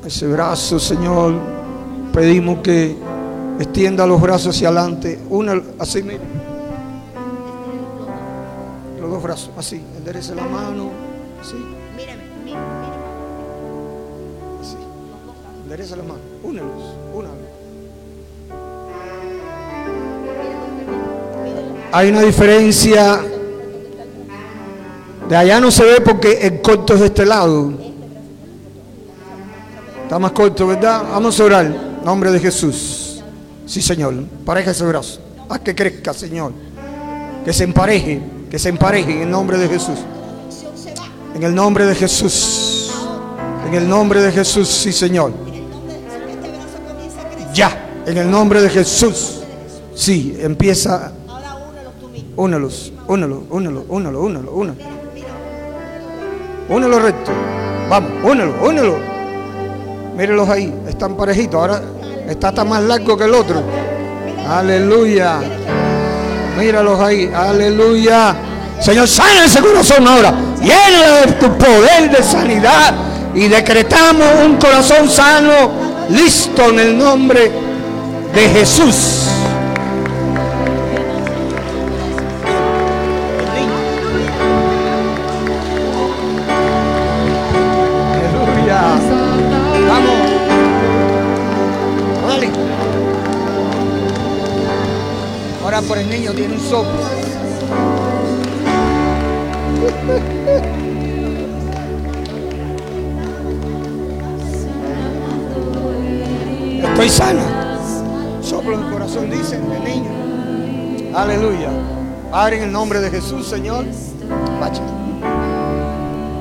[SPEAKER 2] Ese brazo, Señor, pedimos que extienda los brazos hacia adelante. Una, así, mira. Los dos brazos, así. Enderece la mano, así. Así. Endereza la mano. Únelos, únalos. Hay una diferencia. De allá no se ve porque el corto es de este lado. Está más corto, ¿verdad? Vamos a orar. En nombre de Jesús. Sí, Señor. Pareja ese brazo. Haz que crezca, Señor. Que se empareje. Que se empareje en el nombre de Jesús. En el nombre de Jesús. En el nombre de Jesús, sí, Señor. Ya, en el nombre de Jesús. Sí, empieza. Únelos, únelo, únelo, únelo, únelo, únelo. Únelo recto. Vamos, únelo, únelo. Mírelos ahí, están parejitos. Ahora está tan más largo que el otro. Aleluya. Míralos ahí, aleluya. Señor, sana ese corazón ahora. Llena de tu poder de sanidad. Y decretamos un corazón sano, listo en el nombre de Jesús. Estoy sana. Soplo en el corazón, dice el niño. Aleluya. Padre, en el nombre de Jesús, Señor.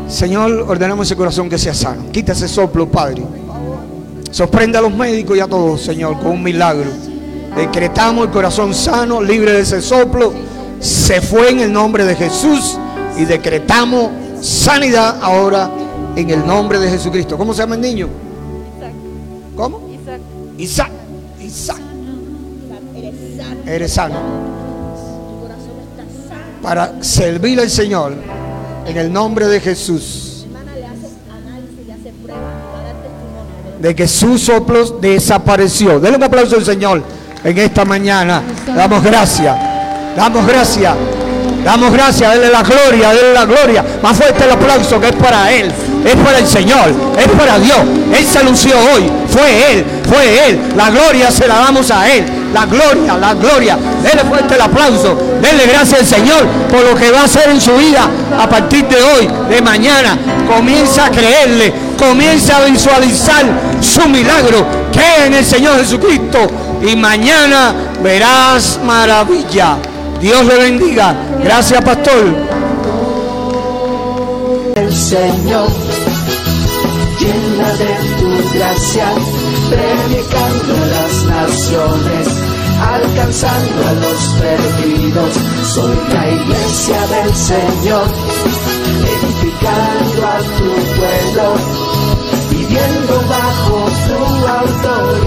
[SPEAKER 2] Señor, ordenamos ese corazón que sea sano. Quita ese soplo, Padre. Sorprende a los médicos y a todos, Señor, con un milagro. Decretamos el corazón sano, libre de ese soplo. Se fue en el nombre de Jesús y decretamos sanidad ahora en el nombre de Jesucristo. ¿Cómo se llama el niño? ¿Cómo? Isaac. Isaac. Eres sano. Para servir al Señor en el nombre de Jesús. De que su soplo desapareció. Denle un aplauso al Señor en esta mañana. Damos gracias. Damos gracias. Damos gracias, denle la gloria, denle la gloria. Más fuerte el aplauso que es para Él, es para el Señor, es para Dios. Él se anunció hoy, fue Él, fue Él. La gloria se la damos a Él. La gloria, la gloria. Denle fuerte el aplauso, denle gracias al Señor por lo que va a hacer en su vida a partir de hoy, de mañana. Comienza a creerle, comienza a visualizar su milagro. Cree en el Señor Jesucristo y mañana verás maravilla. Dios le bendiga. Gracias, pastor.
[SPEAKER 1] El Señor, llena de tu gracia, predicando las naciones, alcanzando a los perdidos. Soy la iglesia del Señor, edificando a tu pueblo, viviendo bajo tu autoridad.